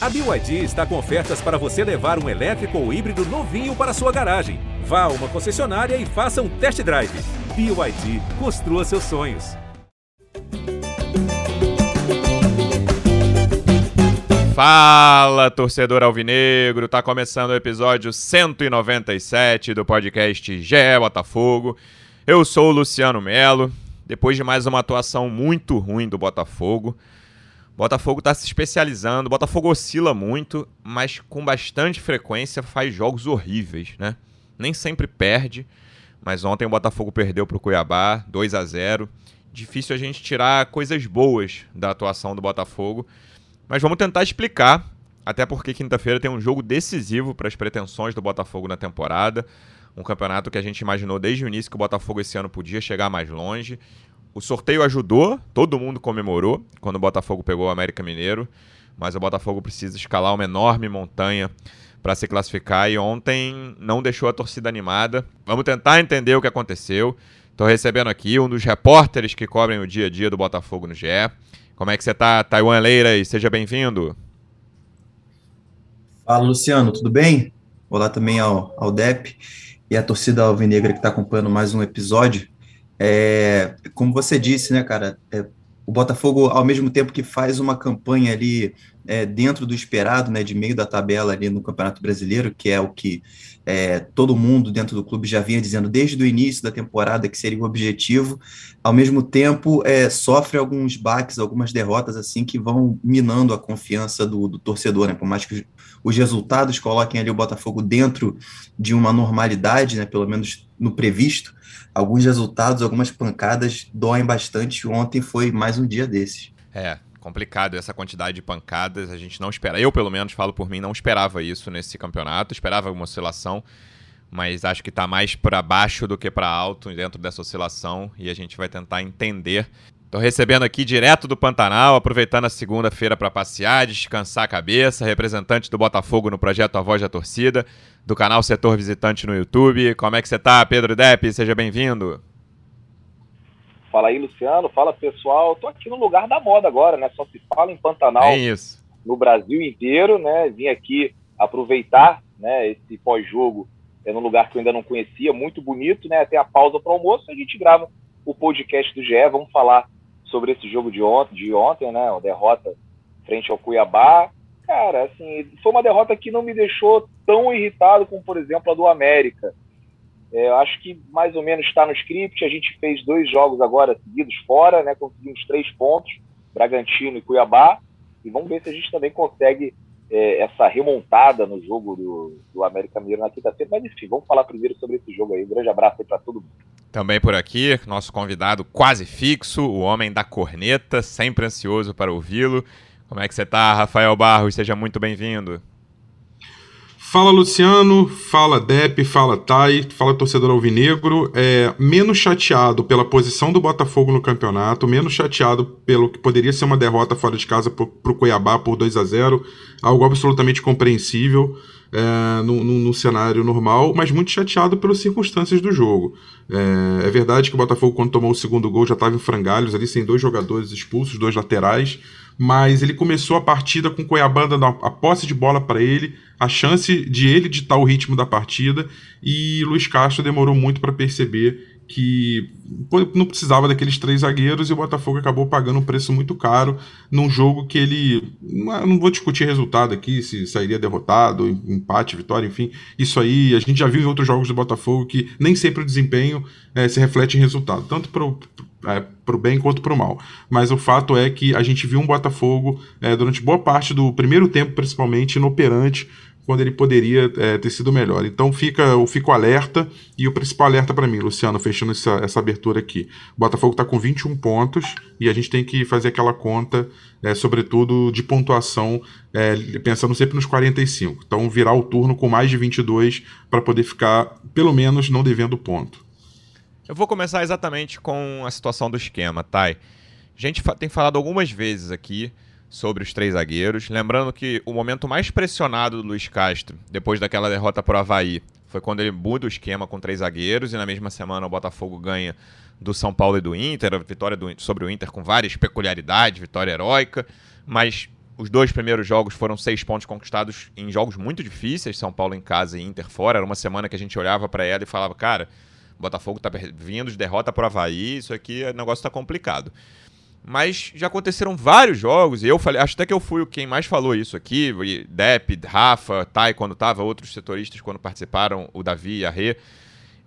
A BYD está com ofertas para você levar um elétrico ou híbrido novinho para sua garagem. Vá a uma concessionária e faça um test drive. BYD, construa seus sonhos. Fala, torcedor alvinegro! Tá começando o episódio 197 do podcast GE Botafogo. Eu sou o Luciano Melo. Depois de mais uma atuação muito ruim do Botafogo, Botafogo está se especializando. Botafogo oscila muito, mas com bastante frequência faz jogos horríveis, né? Nem sempre perde, mas ontem o Botafogo perdeu para o Cuiabá, 2 a 0. Difícil a gente tirar coisas boas da atuação do Botafogo, mas vamos tentar explicar, até porque quinta-feira tem um jogo decisivo para as pretensões do Botafogo na temporada. Um campeonato que a gente imaginou desde o início que o Botafogo esse ano podia chegar mais longe. O sorteio ajudou, todo mundo comemorou quando o Botafogo pegou o América Mineiro, mas o Botafogo precisa escalar uma enorme montanha para se classificar e ontem não deixou a torcida animada. Vamos tentar entender o que aconteceu. Estou recebendo aqui um dos repórteres que cobrem o dia a dia do Botafogo no GE. Como é que você está, Taiwan Leira? Seja bem-vindo. Fala, Luciano, tudo bem? Olá também ao, ao DEP e a torcida alvinegra que está acompanhando mais um episódio. É, como você disse, né, cara, é, o Botafogo, ao mesmo tempo que faz uma campanha ali é, dentro do esperado, né, de meio da tabela ali no Campeonato Brasileiro, que é o que é, todo mundo dentro do clube já vinha dizendo desde o início da temporada que seria o objetivo, ao mesmo tempo é, sofre alguns baques, algumas derrotas assim que vão minando a confiança do, do torcedor, né, por mais que os resultados coloquem ali o Botafogo dentro de uma normalidade, né, pelo menos no previsto, alguns resultados, algumas pancadas doem bastante. Ontem foi mais um dia desses. É, complicado essa quantidade de pancadas. A gente não espera. Eu, pelo menos, falo por mim, não esperava isso nesse campeonato. Esperava uma oscilação, mas acho que está mais para baixo do que para alto dentro dessa oscilação e a gente vai tentar entender. Estou recebendo aqui direto do Pantanal, aproveitando a segunda-feira para passear, descansar a cabeça, representante do Botafogo no projeto A Voz da Torcida do canal Setor Visitante no YouTube. Como é que você está, Pedro Depp? Seja bem-vindo. Fala aí, Luciano. Fala, pessoal. Tô aqui no lugar da moda agora, né? Só se fala em Pantanal é isso. no Brasil inteiro, né? Vim aqui aproveitar né, esse pós-jogo é num lugar que eu ainda não conhecia, muito bonito, né? Tem a pausa para o almoço a gente grava o podcast do GE. Vamos falar sobre esse jogo de ontem, de ontem, né? A derrota frente ao Cuiabá cara, assim, foi uma derrota que não me deixou tão irritado como, por exemplo, a do América. É, acho que mais ou menos está no script. A gente fez dois jogos agora seguidos fora, né? Conseguimos três pontos, Bragantino e Cuiabá. E vamos ver se a gente também consegue é, essa remontada no jogo do, do América Mineiro na quinta-feira. Mas enfim, vamos falar primeiro sobre esse jogo aí. Um grande abraço aí para todo mundo. Também por aqui, nosso convidado quase fixo, o homem da corneta, sempre ansioso para ouvi-lo. Como é que você está, Rafael Barros? Seja muito bem-vindo. Fala Luciano, fala Dep, fala Tai, fala torcedor alvinegro. É, menos chateado pela posição do Botafogo no campeonato, menos chateado pelo que poderia ser uma derrota fora de casa para o Cuiabá por 2 a 0 algo absolutamente compreensível é, no, no, no, cenário normal, mas muito chateado pelas circunstâncias do jogo. É, é verdade que o Botafogo, quando tomou o segundo gol, já estava em frangalhos ali, sem dois jogadores expulsos, dois laterais mas ele começou a partida com o Cuiabá dando a, posse de bola para ele, a chance de ele ditar o ritmo da partida, e Luiz Castro demorou muito para perceber que não precisava daqueles três zagueiros e o Botafogo acabou pagando um preço muito caro num jogo que ele. Não vou discutir resultado aqui, se sairia derrotado, empate, vitória, enfim. Isso aí a gente já viu em outros jogos do Botafogo que nem sempre o desempenho é, se reflete em resultado, tanto para é, pro bem quanto para o mal. Mas o fato é que a gente viu um Botafogo é, durante boa parte do primeiro tempo, principalmente, inoperante quando ele poderia é, ter sido melhor. Então fica, eu fico alerta, e o principal alerta para mim, Luciano, fechando essa, essa abertura aqui. O Botafogo está com 21 pontos e a gente tem que fazer aquela conta, é, sobretudo de pontuação, é, pensando sempre nos 45. Então virar o turno com mais de 22 para poder ficar, pelo menos, não devendo ponto. Eu vou começar exatamente com a situação do esquema, Thay. A gente tem falado algumas vezes aqui sobre os três zagueiros. Lembrando que o momento mais pressionado do Luiz Castro, depois daquela derrota para o Havaí, foi quando ele muda o esquema com três zagueiros e na mesma semana o Botafogo ganha do São Paulo e do Inter, a vitória do, sobre o Inter com várias peculiaridades, vitória heróica, mas os dois primeiros jogos foram seis pontos conquistados em jogos muito difíceis, São Paulo em casa e Inter fora. Era uma semana que a gente olhava para ela e falava, cara, Botafogo tá vindo de derrota para o Havaí, isso aqui, o negócio tá complicado. Mas já aconteceram vários jogos, e eu falei, acho até que eu fui quem mais falou isso aqui, Depp, Rafa, Tai quando tava, outros setoristas quando participaram, o Davi e a Rê.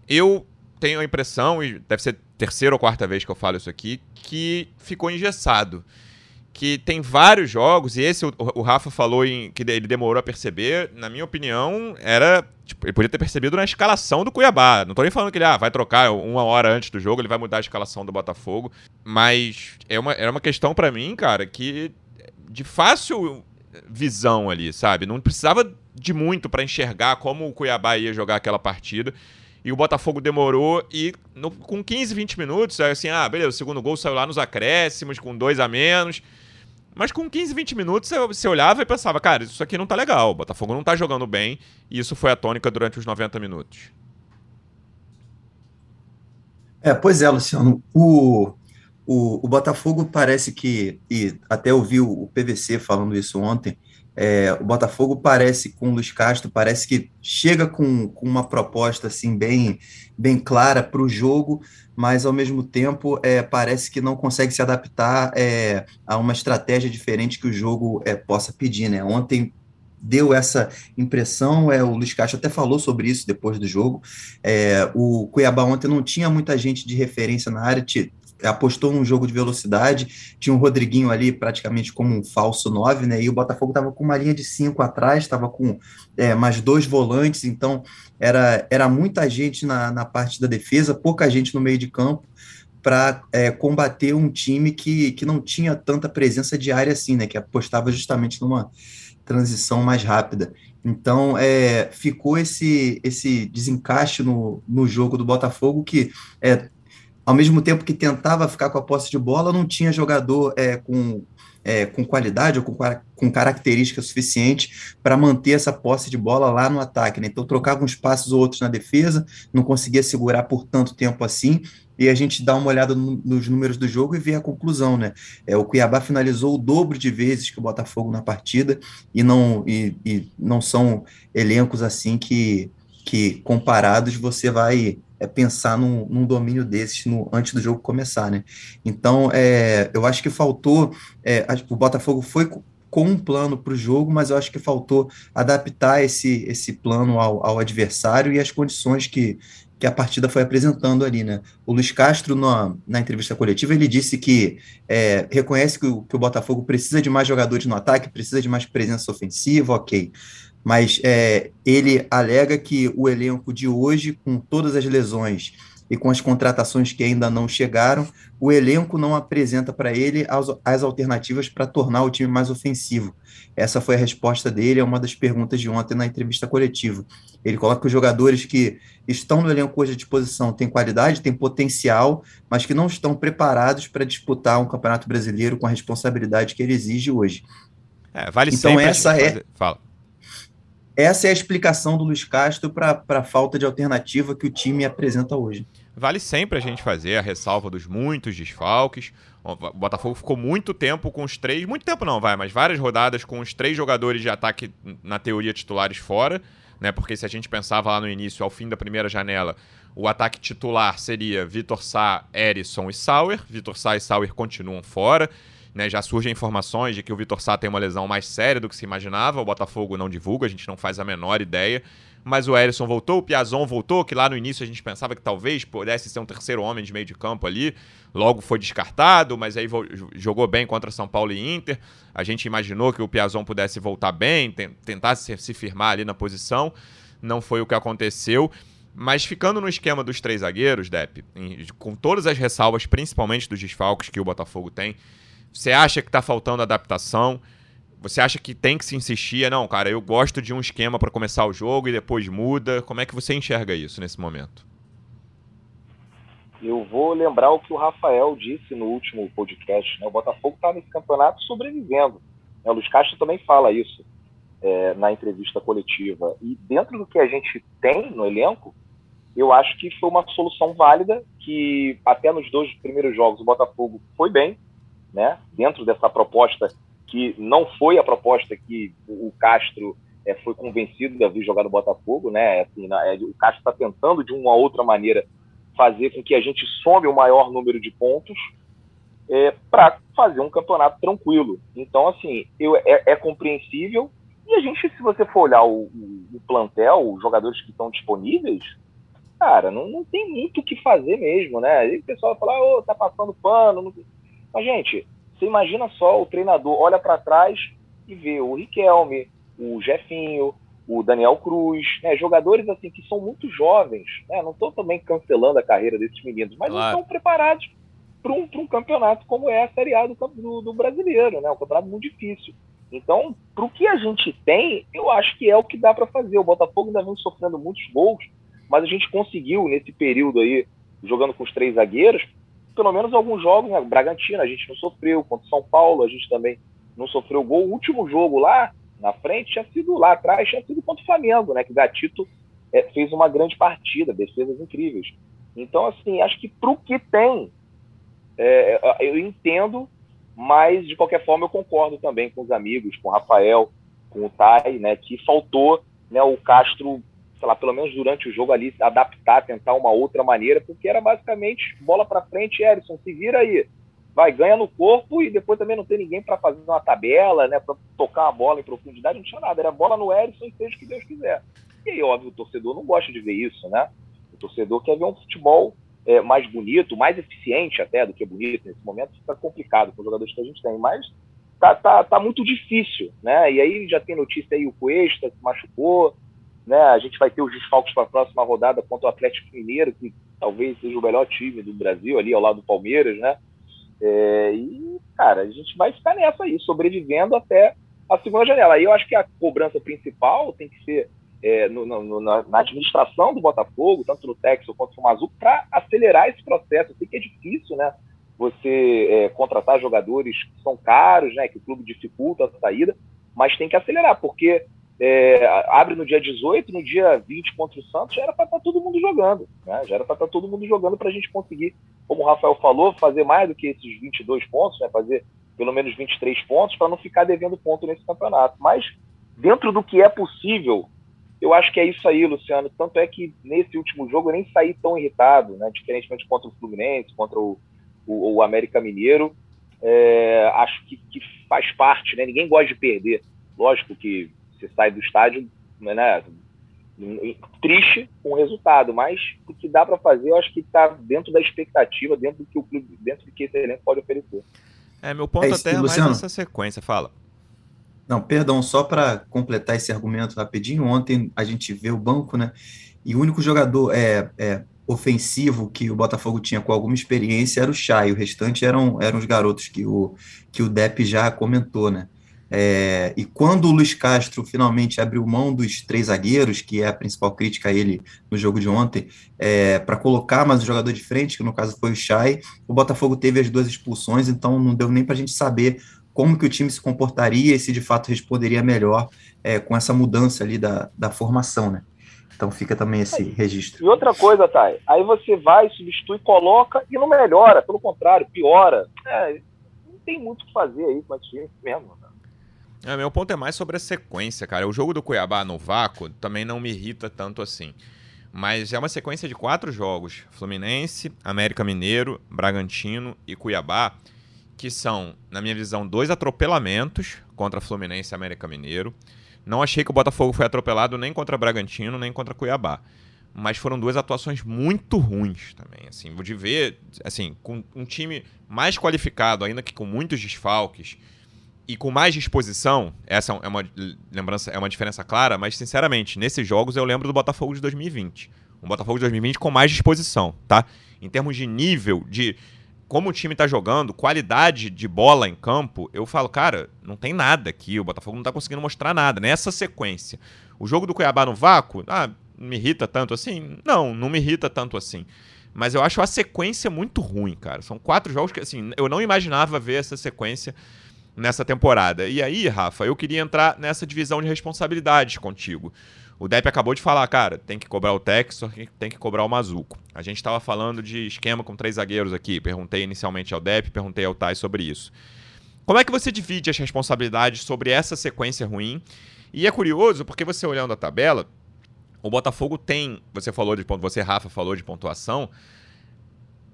Eu tenho a impressão, e deve ser terceira ou quarta vez que eu falo isso aqui, que ficou engessado que tem vários jogos, e esse o, o, Rafa falou em que ele demorou a perceber, na minha opinião, era. Tipo, ele podia ter percebido na escalação do Cuiabá. Não tô nem falando que ele ah, vai trocar uma hora antes do jogo, ele vai mudar a escalação do Botafogo. Mas é uma, era uma questão para mim, cara, que de fácil visão ali, sabe? Não precisava de muito para enxergar como o Cuiabá ia jogar aquela partida. E o Botafogo demorou e no, com 15, 20 minutos, assim, ah, beleza, o segundo gol saiu lá nos acréscimos, com dois a menos. Mas com 15, 20 minutos você olhava e pensava, cara, isso aqui não tá legal, o Botafogo não tá jogando bem, e isso foi a tônica durante os 90 minutos. É, pois é, Luciano. O, o, o Botafogo parece que, e até ouvi o PVC falando isso ontem, é, o Botafogo parece, com o Luiz Castro, parece que chega com, com uma proposta assim bem, bem clara para o jogo, mas ao mesmo tempo é, parece que não consegue se adaptar é, a uma estratégia diferente que o jogo é, possa pedir. Né? Ontem deu essa impressão, é, o Luiz Castro até falou sobre isso depois do jogo. É, o Cuiabá ontem não tinha muita gente de referência na área, apostou num jogo de velocidade, tinha um Rodriguinho ali praticamente como um falso 9, né? E o Botafogo estava com uma linha de 5 atrás, estava com é, mais dois volantes, então era, era muita gente na, na parte da defesa, pouca gente no meio de campo para é, combater um time que, que não tinha tanta presença de área assim, né? Que apostava justamente numa transição mais rápida. Então, é, ficou esse, esse desencaixe no, no jogo do Botafogo que é, ao mesmo tempo que tentava ficar com a posse de bola, não tinha jogador é, com, é, com qualidade ou com, com característica suficiente para manter essa posse de bola lá no ataque. Né? Então trocava uns passos ou outros na defesa, não conseguia segurar por tanto tempo assim. E a gente dá uma olhada no, nos números do jogo e vê a conclusão, né? É, o Cuiabá finalizou o dobro de vezes que o Botafogo na partida e não, e, e não são elencos assim que, que comparados você vai é pensar num, num domínio desses no, antes do jogo começar, né? Então, é, eu acho que faltou, é, o Botafogo foi com um plano para o jogo, mas eu acho que faltou adaptar esse, esse plano ao, ao adversário e às condições que, que a partida foi apresentando ali, né? O Luiz Castro, na, na entrevista coletiva, ele disse que é, reconhece que o, que o Botafogo precisa de mais jogadores no ataque, precisa de mais presença ofensiva, ok mas é, ele alega que o elenco de hoje, com todas as lesões e com as contratações que ainda não chegaram, o elenco não apresenta para ele as, as alternativas para tornar o time mais ofensivo. Essa foi a resposta dele a uma das perguntas de ontem na entrevista coletiva. Ele coloca que os jogadores que estão no elenco hoje à disposição têm qualidade, têm potencial, mas que não estão preparados para disputar um campeonato brasileiro com a responsabilidade que ele exige hoje. É, vale então essa é fazer... Fala essa é a explicação do Luiz Castro para a falta de alternativa que o time apresenta hoje. Vale sempre a gente fazer a ressalva dos muitos desfalques. O Botafogo ficou muito tempo com os três, muito tempo não, vai, mas várias rodadas com os três jogadores de ataque, na teoria, titulares fora, né? Porque se a gente pensava lá no início, ao fim da primeira janela, o ataque titular seria Vitor Sá, Erisson e Sauer. Vitor Sá e Sauer continuam fora. Né, já surgem informações de que o Vitor Sá tem uma lesão mais séria do que se imaginava. O Botafogo não divulga, a gente não faz a menor ideia. Mas o Erisson voltou, o Piazon voltou, que lá no início a gente pensava que talvez pudesse ser um terceiro homem de meio de campo ali. Logo foi descartado, mas aí jogou bem contra São Paulo e Inter. A gente imaginou que o Piazon pudesse voltar bem, tentar se firmar ali na posição. Não foi o que aconteceu. Mas ficando no esquema dos três zagueiros, Depp, com todas as ressalvas, principalmente dos desfalques que o Botafogo tem, você acha que está faltando adaptação? Você acha que tem que se insistir? Não, cara, eu gosto de um esquema para começar o jogo e depois muda. Como é que você enxerga isso nesse momento? Eu vou lembrar o que o Rafael disse no último podcast. Né? O Botafogo está nesse campeonato sobrevivendo. Né? O Luiz Castro também fala isso é, na entrevista coletiva. E dentro do que a gente tem no elenco, eu acho que foi uma solução válida, que até nos dois primeiros jogos o Botafogo foi bem, né, dentro dessa proposta que não foi a proposta que o Castro é, foi convencido a vir jogar no Botafogo, né? Assim, na, é, o Castro está tentando de uma outra maneira fazer com que a gente some o maior número de pontos é, para fazer um campeonato tranquilo. Então, assim, eu, é, é, compreensível. E a gente, se você for olhar o, o, o plantel, os jogadores que estão disponíveis, cara, não, não tem muito o que fazer mesmo, né? O pessoal fala, ô, oh, tá passando pano. Não... Mas, gente, você imagina só o treinador olha para trás e vê o Riquelme, o Jefinho, o Daniel Cruz, né? Jogadores assim que são muito jovens, né? Não estou também cancelando a carreira desses meninos, mas claro. não estão preparados para um, um, campeonato como é a Série A do, do, do brasileiro, né? Um campeonato muito difícil. Então, para o que a gente tem, eu acho que é o que dá para fazer. O Botafogo ainda vem sofrendo muitos gols, mas a gente conseguiu, nesse período aí, jogando com os três zagueiros, pelo menos alguns jogos, né? Bragantino a gente não sofreu, contra São Paulo a gente também não sofreu gol. O último jogo lá, na frente, tinha sido lá atrás, tinha sido contra o Flamengo, né? Que Gatito é, fez uma grande partida, defesas incríveis. Então, assim, acho que pro que tem, é, eu entendo, mas de qualquer forma eu concordo também com os amigos, com o Rafael, com o Tai, né? Que faltou né, o Castro sei lá, pelo menos durante o jogo ali, adaptar, tentar uma outra maneira, porque era basicamente bola para frente, Erison, se vira aí. Vai, ganha no corpo e depois também não tem ninguém para fazer uma tabela, né, para tocar a bola em profundidade, não tinha nada, era bola no Erison e seja o que Deus quiser. E aí, óbvio, o torcedor não gosta de ver isso, né? O torcedor quer ver um futebol é, mais bonito, mais eficiente até do que bonito. Nesse momento fica complicado com os jogadores que a gente tem, mas tá, tá, tá muito difícil, né? E aí já tem notícia aí, o Cuesta se machucou, né? A gente vai ter os desfalques para a próxima rodada contra o Atlético Mineiro, que talvez seja o melhor time do Brasil, ali ao lado do Palmeiras, né? É, e, cara, a gente vai ficar nessa aí, sobrevivendo até a segunda janela. Aí eu acho que a cobrança principal tem que ser é, no, no, na, na, administração do Botafogo, tanto no Texas quanto no Mazuco, para acelerar esse processo. Eu sei que é difícil, né? Você é, contratar jogadores que são caros, né? Que o clube dificulta a saída, mas tem que acelerar, porque é, abre no dia 18, no dia 20 contra o Santos, já era para estar tá todo mundo jogando. Né? Já era para estar tá todo mundo jogando para a gente conseguir, como o Rafael falou, fazer mais do que esses 22 pontos, né? fazer pelo menos 23 pontos, para não ficar devendo ponto nesse campeonato. Mas, dentro do que é possível, eu acho que é isso aí, Luciano. Tanto é que nesse último jogo eu nem saí tão irritado, né? diferentemente contra o Fluminense, contra o, o, o América Mineiro. É, acho que, que faz parte, né? ninguém gosta de perder. Lógico que você sai do estádio, né, triste com o resultado, mas o que dá para fazer, eu acho que está dentro da expectativa, dentro do que o clube, dentro do que esse elenco pode oferecer. É, meu ponto é até é mais essa sequência, fala. Não, perdão, só para completar esse argumento rapidinho, ontem a gente vê o banco, né, e o único jogador é, é ofensivo que o Botafogo tinha com alguma experiência era o Chay, o restante eram, eram os garotos que o, que o Depp já comentou, né, é, e quando o Luiz Castro finalmente abriu mão dos três zagueiros, que é a principal crítica a ele no jogo de ontem, é, para colocar mais um jogador de frente, que no caso foi o Chay, o Botafogo teve as duas expulsões, então não deu nem para a gente saber como que o time se comportaria e se de fato responderia melhor é, com essa mudança ali da, da formação, né? Então fica também esse registro. E outra coisa, Thay, aí você vai, substitui, coloca e não melhora, pelo contrário, piora. É, não tem muito o que fazer aí com esse time mesmo. É, meu ponto é mais sobre a sequência, cara. O jogo do Cuiabá no vácuo também não me irrita tanto assim. Mas é uma sequência de quatro jogos: Fluminense, América Mineiro, Bragantino e Cuiabá, que são, na minha visão, dois atropelamentos contra Fluminense e América Mineiro. Não achei que o Botafogo foi atropelado nem contra Bragantino, nem contra Cuiabá. Mas foram duas atuações muito ruins também. Assim, de ver, assim, com um time mais qualificado, ainda que com muitos desfalques e com mais disposição, essa é uma lembrança, é uma diferença clara, mas sinceramente, nesses jogos eu lembro do Botafogo de 2020. Um Botafogo de 2020 com mais disposição, tá? Em termos de nível, de como o time tá jogando, qualidade de bola em campo, eu falo, cara, não tem nada aqui, o Botafogo não tá conseguindo mostrar nada nessa sequência. O jogo do Cuiabá no vácuo, ah, me irrita tanto assim? Não, não me irrita tanto assim. Mas eu acho a sequência muito ruim, cara. São quatro jogos que, assim, eu não imaginava ver essa sequência nessa temporada. E aí, Rafa, eu queria entrar nessa divisão de responsabilidades contigo. O Depp acabou de falar, cara, tem que cobrar o Texor, tem que cobrar o Mazuco. A gente estava falando de esquema com três zagueiros aqui. Perguntei inicialmente ao Depp, perguntei ao Tai sobre isso. Como é que você divide as responsabilidades sobre essa sequência ruim? E é curioso porque você olhando a tabela, o Botafogo tem, você falou de ponto, você Rafa falou de pontuação.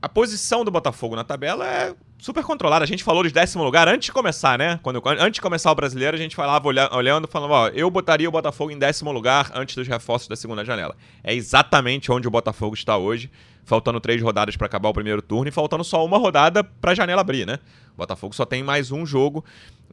A posição do Botafogo na tabela é super controlada. A gente falou de décimo lugar antes de começar, né? Quando, antes de começar o brasileiro, a gente falava olhando, falando, ó, eu botaria o Botafogo em décimo lugar antes dos reforços da segunda janela. É exatamente onde o Botafogo está hoje, faltando três rodadas para acabar o primeiro turno e faltando só uma rodada para a janela abrir, né? O Botafogo só tem mais um jogo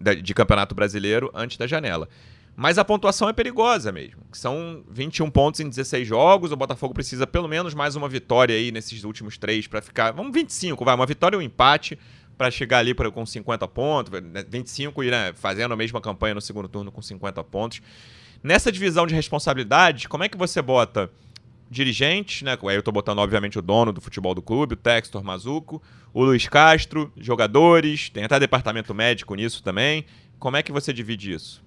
de, de Campeonato Brasileiro antes da janela. Mas a pontuação é perigosa mesmo. São 21 pontos em 16 jogos. O Botafogo precisa pelo menos mais uma vitória aí nesses últimos três para ficar. Vamos 25, vai. Uma vitória e um empate para chegar ali pra, com 50 pontos. 25 e né, fazendo a mesma campanha no segundo turno com 50 pontos. Nessa divisão de responsabilidade, como é que você bota dirigentes, né? Aí eu tô botando, obviamente, o dono do futebol do clube, o Textor Mazuco, o Luiz Castro, jogadores, tem até departamento médico nisso também. Como é que você divide isso?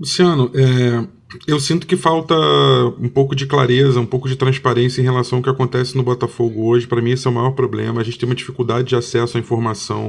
Luciano, é, eu sinto que falta um pouco de clareza, um pouco de transparência em relação ao que acontece no Botafogo hoje. Para mim, esse é o maior problema. A gente tem uma dificuldade de acesso à informação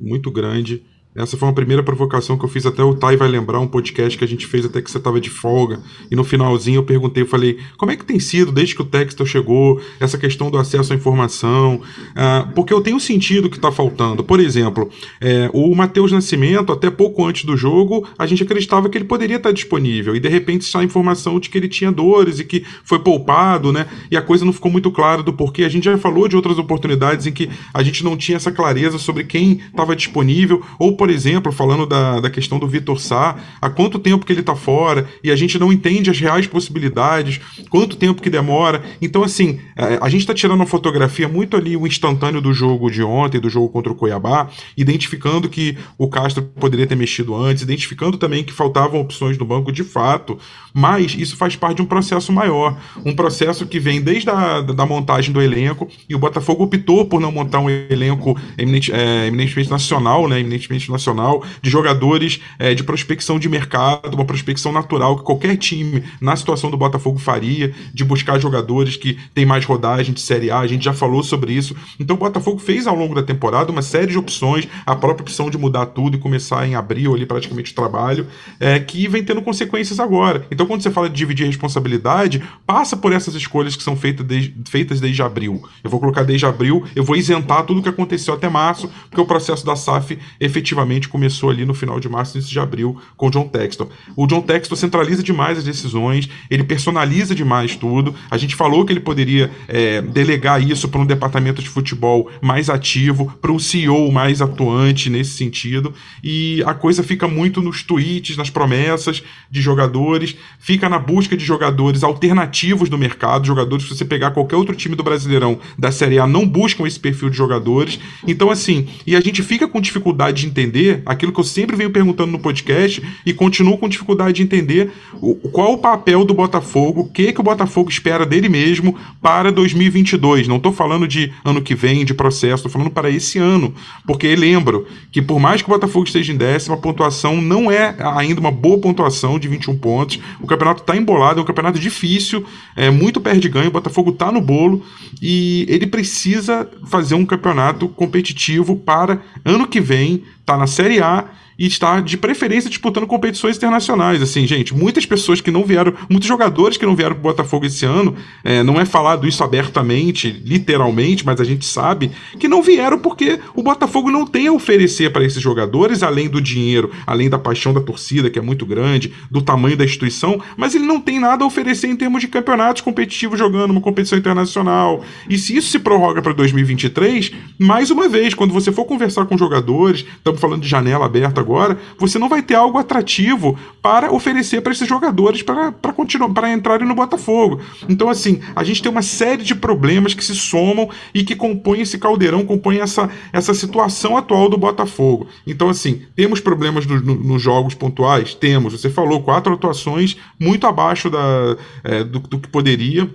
muito grande. Essa foi uma primeira provocação que eu fiz, até o Tai vai lembrar, um podcast que a gente fez até que você estava de folga, e no finalzinho eu perguntei, eu falei, como é que tem sido desde que o Textor chegou, essa questão do acesso à informação, ah, porque eu tenho sentido que está faltando. Por exemplo, é, o Matheus Nascimento, até pouco antes do jogo, a gente acreditava que ele poderia estar disponível, e de repente sai a informação de que ele tinha dores e que foi poupado, né, e a coisa não ficou muito clara do porquê. A gente já falou de outras oportunidades em que a gente não tinha essa clareza sobre quem estava disponível, ou por exemplo, falando da, da questão do Vitor Sá, há quanto tempo que ele está fora e a gente não entende as reais possibilidades, quanto tempo que demora. Então, assim, a, é, a gente está tirando uma fotografia muito ali, o instantâneo do jogo de ontem, do jogo contra o Cuiabá, identificando que o Castro poderia ter mexido antes, identificando também que faltavam opções no banco de fato, mas isso faz parte de um processo maior, um processo que vem desde a da montagem do elenco, e o Botafogo optou por não montar um elenco eminente, é, eminentemente nacional, né, eminentemente nacional, de jogadores é, de prospecção de mercado, uma prospecção natural que qualquer time na situação do Botafogo faria, de buscar jogadores que têm mais rodagem de Série A, a gente já falou sobre isso. Então o Botafogo fez ao longo da temporada uma série de opções, a própria opção de mudar tudo e começar em abril ali praticamente o trabalho, é, que vem tendo consequências agora. Então quando você fala de dividir responsabilidade, passa por essas escolhas que são feitas desde, feitas desde abril. Eu vou colocar desde abril, eu vou isentar tudo o que aconteceu até março, porque o processo da SAF efetivamente efetivamente começou ali no final de março, início de abril, com o John Texton. O John Texton centraliza demais as decisões, ele personaliza demais tudo. A gente falou que ele poderia é, delegar isso para um departamento de futebol mais ativo, para um CEO mais atuante nesse sentido, e a coisa fica muito nos tweets, nas promessas de jogadores, fica na busca de jogadores alternativos do mercado, jogadores que você pegar qualquer outro time do Brasileirão da Série A não buscam esse perfil de jogadores. Então, assim, e a gente fica com dificuldade de entender entender aquilo que eu sempre venho perguntando no podcast e continuo com dificuldade de entender o, qual o papel do Botafogo, o que, que o Botafogo espera dele mesmo para 2022. Não estou falando de ano que vem, de processo, estou falando para esse ano. Porque lembro que por mais que o Botafogo esteja em décima, a pontuação não é ainda uma boa pontuação de 21 pontos. O campeonato está embolado, é um campeonato difícil, é muito perde-ganho, o Botafogo está no bolo e ele precisa fazer um campeonato competitivo para ano que vem está na Série A e está de preferência disputando competições internacionais. Assim, gente, muitas pessoas que não vieram, muitos jogadores que não vieram para o Botafogo esse ano, é, não é falado isso abertamente, literalmente, mas a gente sabe que não vieram porque o Botafogo não tem a oferecer para esses jogadores, além do dinheiro, além da paixão da torcida, que é muito grande, do tamanho da instituição, mas ele não tem nada a oferecer em termos de campeonatos competitivos jogando uma competição internacional. E se isso se prorroga para 2023, mais uma vez, quando você for conversar com jogadores, estamos falando de janela aberta agora agora, você não vai ter algo atrativo para oferecer para esses jogadores para continuar para entrarem no Botafogo. Então, assim, a gente tem uma série de problemas que se somam e que compõem esse caldeirão, compõem essa, essa situação atual do Botafogo. Então, assim, temos problemas no, no, nos jogos pontuais? Temos. Você falou quatro atuações muito abaixo da, é, do, do que poderia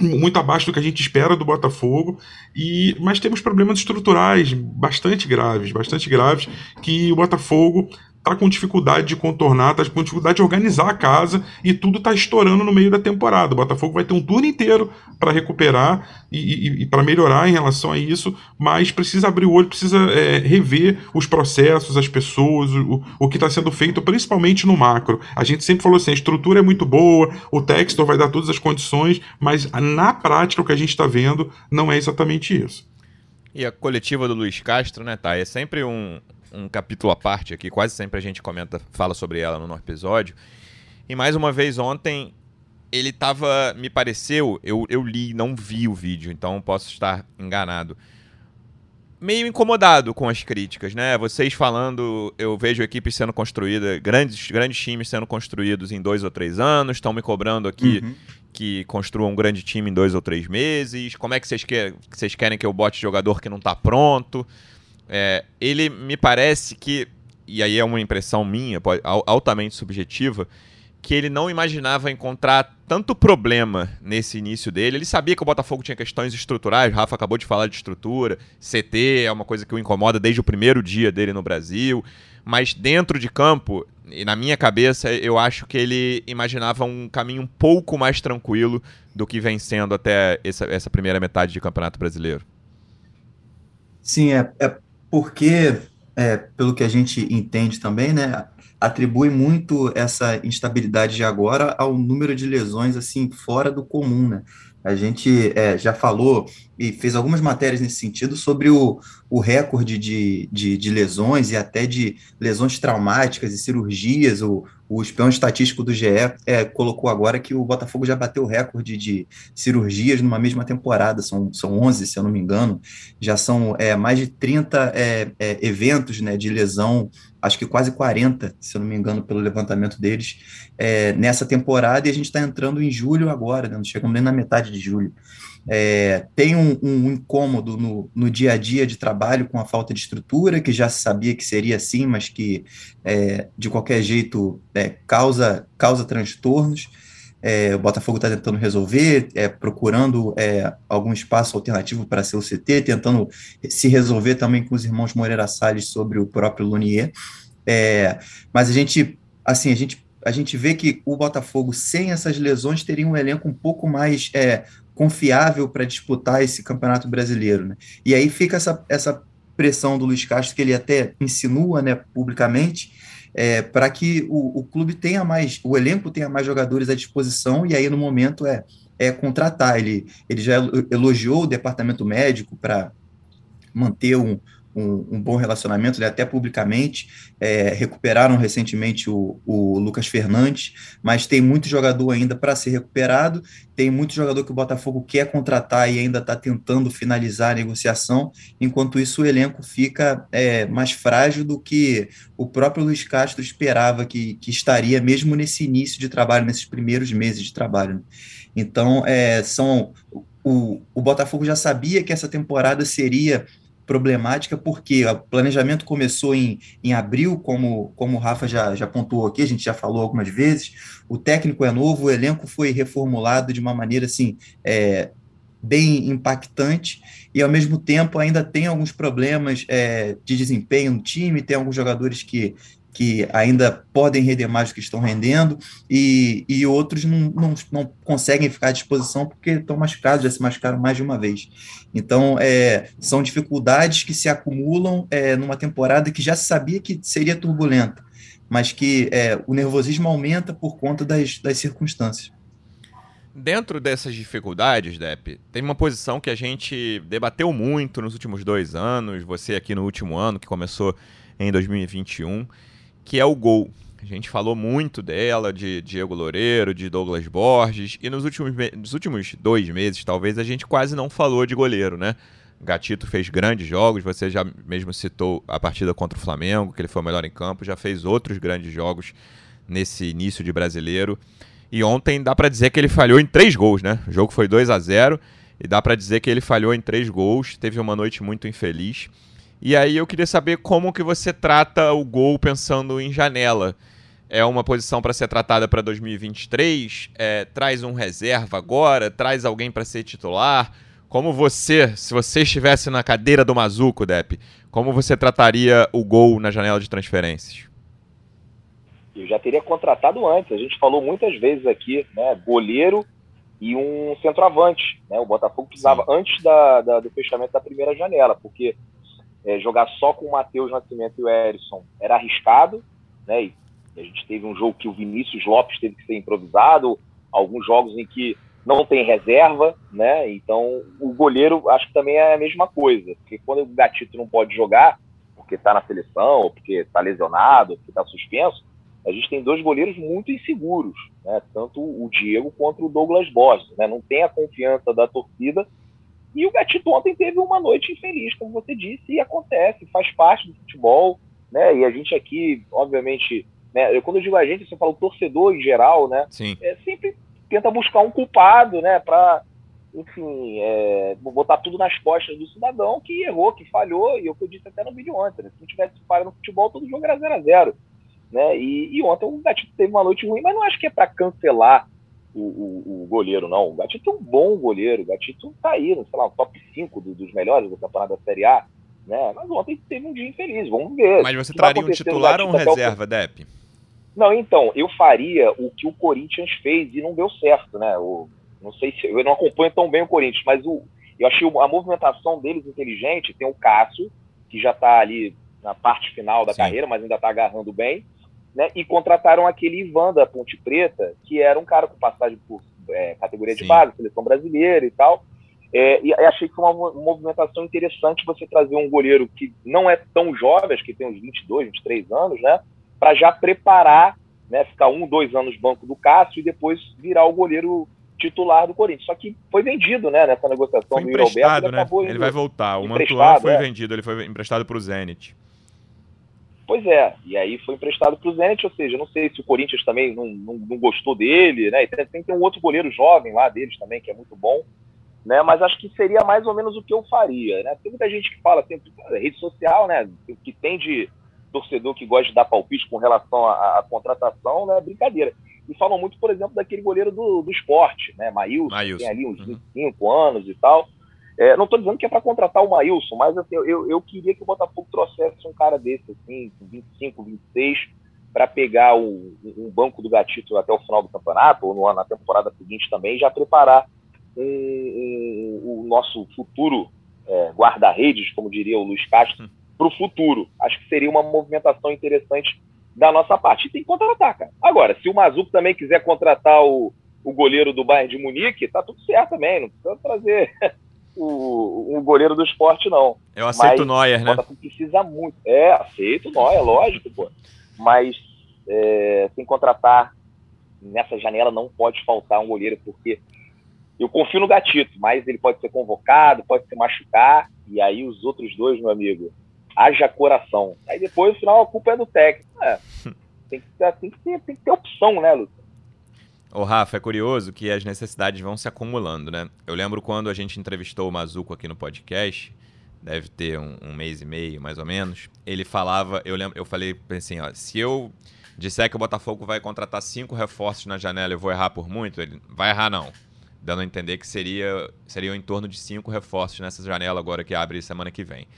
muito abaixo do que a gente espera do Botafogo, e mas temos problemas estruturais bastante graves, bastante graves, que o Botafogo tá com dificuldade de contornar, tá com dificuldade de organizar a casa e tudo tá estourando no meio da temporada. O Botafogo vai ter um turno inteiro para recuperar e, e, e para melhorar em relação a isso, mas precisa abrir o olho, precisa é, rever os processos, as pessoas, o, o que está sendo feito, principalmente no macro. A gente sempre falou assim: a estrutura é muito boa, o Textor vai dar todas as condições, mas na prática o que a gente está vendo não é exatamente isso. E a coletiva do Luiz Castro, né, tá? É sempre um, um capítulo à parte aqui, quase sempre a gente comenta, fala sobre ela no episódio. E mais uma vez ontem ele tava, me pareceu, eu, eu li, não vi o vídeo, então posso estar enganado. Meio incomodado com as críticas, né? Vocês falando, eu vejo equipes sendo construídas, grandes, grandes times sendo construídos em dois ou três anos, estão me cobrando aqui uhum. que construa um grande time em dois ou três meses. Como é que vocês, que, vocês querem que eu bote jogador que não está pronto? É, ele me parece que, e aí é uma impressão minha, altamente subjetiva, que ele não imaginava encontrar tanto problema nesse início dele. Ele sabia que o Botafogo tinha questões estruturais, o Rafa acabou de falar de estrutura, CT é uma coisa que o incomoda desde o primeiro dia dele no Brasil, mas dentro de campo, e na minha cabeça, eu acho que ele imaginava um caminho um pouco mais tranquilo do que vem sendo até essa, essa primeira metade de Campeonato Brasileiro. Sim, é, é porque, é, pelo que a gente entende também, né, atribui muito essa instabilidade de agora ao número de lesões assim fora do comum, né? A gente é, já falou e fez algumas matérias nesse sentido sobre o, o recorde de, de, de, lesões e até de lesões traumáticas e cirurgias. O, o espião estatístico do GE é, colocou agora que o Botafogo já bateu o recorde de cirurgias numa mesma temporada, são, são 11, se eu não me engano. Já são é, mais de 30 é, é, eventos né, de lesão acho que quase 40, se eu não me engano, pelo levantamento deles, é, nessa temporada, e a gente está entrando em julho agora, né? não chegamos nem na metade de julho. É, tem um, um incômodo no, no, dia a dia de trabalho com a falta de estrutura, que já se sabia que seria assim, mas que é, de qualquer jeito é, causa, causa transtornos. É, o Botafogo está tentando resolver, é, procurando é, algum espaço alternativo para ser o CT, tentando se resolver também com os irmãos Moreira Salles sobre o próprio Lunier. Mas a gente, assim, a gente, a gente vê que o Botafogo, sem essas lesões, teria um elenco um pouco mais é, confiável para disputar esse campeonato brasileiro. Né? E aí fica essa, essa pressão do Luiz Castro, que ele até insinua né, publicamente, é, para que o, o, clube tenha mais, o elenco tenha mais jogadores à disposição, e aí no momento é, é contratar. Ele, ele já elogiou o departamento médico para manter um, um, um, bom relacionamento, né, até publicamente. É, recuperaram recentemente o, o, Lucas Fernandes, mas tem muito jogador ainda para ser recuperado. Tem muito jogador que o Botafogo quer contratar e ainda está tentando finalizar a negociação. Enquanto isso, o elenco fica é, mais frágil do que o próprio Luiz Castro esperava que, que estaria, mesmo nesse início de trabalho, nesses primeiros meses de trabalho. Então, é, são o, o Botafogo já sabia que essa temporada seria problemática, porque o planejamento começou em, em abril, como, como o Rafa já, já pontuou aqui, a gente já falou algumas vezes, o técnico é novo, o elenco foi reformulado de uma maneira assim, é, bem impactante, e ao mesmo tempo ainda tem alguns problemas é, de desempenho no time, tem alguns jogadores que que ainda podem render mais do que estão rendendo, e, e outros não, não, não conseguem ficar à disposição porque estão machucados, já se machucaram mais de uma vez. Então, é, são dificuldades que se acumulam é, numa temporada que já se sabia que seria turbulenta, mas que é, o nervosismo aumenta por conta das, das circunstâncias. Dentro dessas dificuldades, Depp, tem uma posição que a gente debateu muito nos últimos dois anos, você aqui no último ano, que começou em 2021, que é o gol. A gente falou muito dela, de Diego Loureiro, de Douglas Borges, e nos últimos, nos últimos dois meses, talvez, a gente quase não falou de goleiro, né? Gatito fez grandes jogos, você já mesmo citou a partida contra o Flamengo, que ele foi o melhor em campo, já fez outros grandes jogos nesse início de brasileiro. E ontem dá para dizer que ele falhou em três gols, né? O jogo foi 2 a 0 e dá para dizer que ele falhou em três gols, teve uma noite muito infeliz. E aí eu queria saber como que você trata o gol pensando em janela. É uma posição para ser tratada para 2023? É, traz um reserva agora? Traz alguém para ser titular? Como você, se você estivesse na cadeira do Mazuco, Depp, como você trataria o gol na janela de transferências? eu já teria contratado antes. A gente falou muitas vezes aqui, né? Goleiro e um centroavante. Né? O Botafogo precisava Sim. antes da, da, do fechamento da primeira janela, porque é, jogar só com o Matheus Nascimento e o Erisson era arriscado, né? E a gente teve um jogo que o Vinícius Lopes teve que ser improvisado, alguns jogos em que não tem reserva, né? Então o goleiro acho que também é a mesma coisa, porque quando o Gatito não pode jogar, porque está na seleção, ou porque está lesionado, ou porque está suspenso, a gente tem dois goleiros muito inseguros, né? tanto o Diego quanto o Douglas Borges. Né? Não tem a confiança da torcida. E o Gatito ontem teve uma noite infeliz, como você disse, e acontece, faz parte do futebol. Né? E a gente aqui, obviamente, né? eu, quando eu digo a gente, você fala o torcedor em geral, né? Sim. É, sempre tenta buscar um culpado né? para enfim, é, botar tudo nas costas do cidadão que errou, que falhou, e é o que eu disse até no vídeo ontem, né? se não tivesse falha no futebol, todo jogo era 0 a 0 né? E, e, ontem o Gatito teve uma noite ruim, mas não acho que é para cancelar o, o, o, goleiro, não. O Gatito é um bom goleiro, o Gatito tá aí, sei lá, top 5 do, dos melhores do campeonato da Série A, né? Mas ontem teve um dia infeliz, vamos ver. Mas você traria um titular ou um reserva, Dep? Não, então, eu faria o que o Corinthians fez e não deu certo, né? O, não sei se eu não acompanho tão bem o Corinthians, mas o, eu achei a movimentação deles inteligente. Tem o Cássio, que já está ali na parte final da Sim. carreira, mas ainda está agarrando bem né? E contrataram aquele Ivan da Ponte Preta, que era um cara com passagem por é, categoria Sim. de base, seleção brasileira e tal. É, e achei que foi uma movimentação interessante você trazer um goleiro que não é tão jovem, acho que tem uns 22, 23 anos, né? Para já preparar, né? Ficar um, dois anos no banco do Cássio e depois virar o goleiro titular do Corinthians. Só que foi vendido, né? Nessa negociação foi do. Ele, né? ele vai voltar. O Mantuan foi é. vendido, ele foi emprestado para o Zenit. Pois é, e aí foi emprestado para o Zenit, ou seja, não sei se o Corinthians também não, não, não gostou dele, né? E tem, tem, tem um outro goleiro jovem lá deles também, que é muito bom, né? Mas acho que seria mais ou menos o que eu faria, né? Tem muita gente que fala sempre, rede social, né? Que tem de torcedor que gosta de dar palpite com relação à, à contratação, né? Brincadeira. E falam muito, por exemplo, daquele goleiro do, do esporte, né? Maílson, Maílson. tem ali uns 25 uhum. anos e tal. É, não estou dizendo que é para contratar o Maílson, mas assim, eu, eu queria que o Botafogo trouxesse um cara desse, assim, 25, 26, para pegar o, o, banco do Gatito até o final do campeonato, ou no, na temporada seguinte também, já preparar um, um, o nosso futuro é, guarda-redes, como diria o Luiz Castro, para o futuro. Acho que seria uma movimentação interessante da nossa parte. E tem que contratar, cara. Agora, se o Mazuco também quiser contratar o, o goleiro do Bayern de Munique, tá tudo certo também, não precisa trazer o, o goleiro do esporte, não. Eu aceito o Neuer, né? O precisa muito. É, aceito o Neuer, lógico, pô. Mas é, sem contratar nessa janela não pode faltar um goleiro, porque eu confio no Gatito, mas ele pode ser convocado, pode se machucar, e aí os outros dois, meu amigo, haja coração. Aí depois, no final, a culpa é do técnico. É, tem, que ter, tem, que ter, tem que ter opção, né, Lúcio? Ô, Rafa, é curioso que as necessidades vão se acumulando, né? Eu lembro quando a gente entrevistou o Mazuco aqui no podcast, deve ter um, um, mês e meio, mais ou menos. Ele falava, eu lembro, eu falei assim, ó, se eu disser que o Botafogo vai contratar cinco reforços na janela, eu vou errar por muito, ele vai errar não. Dando a entender que seria, seria em torno de cinco reforços nessa janela agora que abre semana que vem.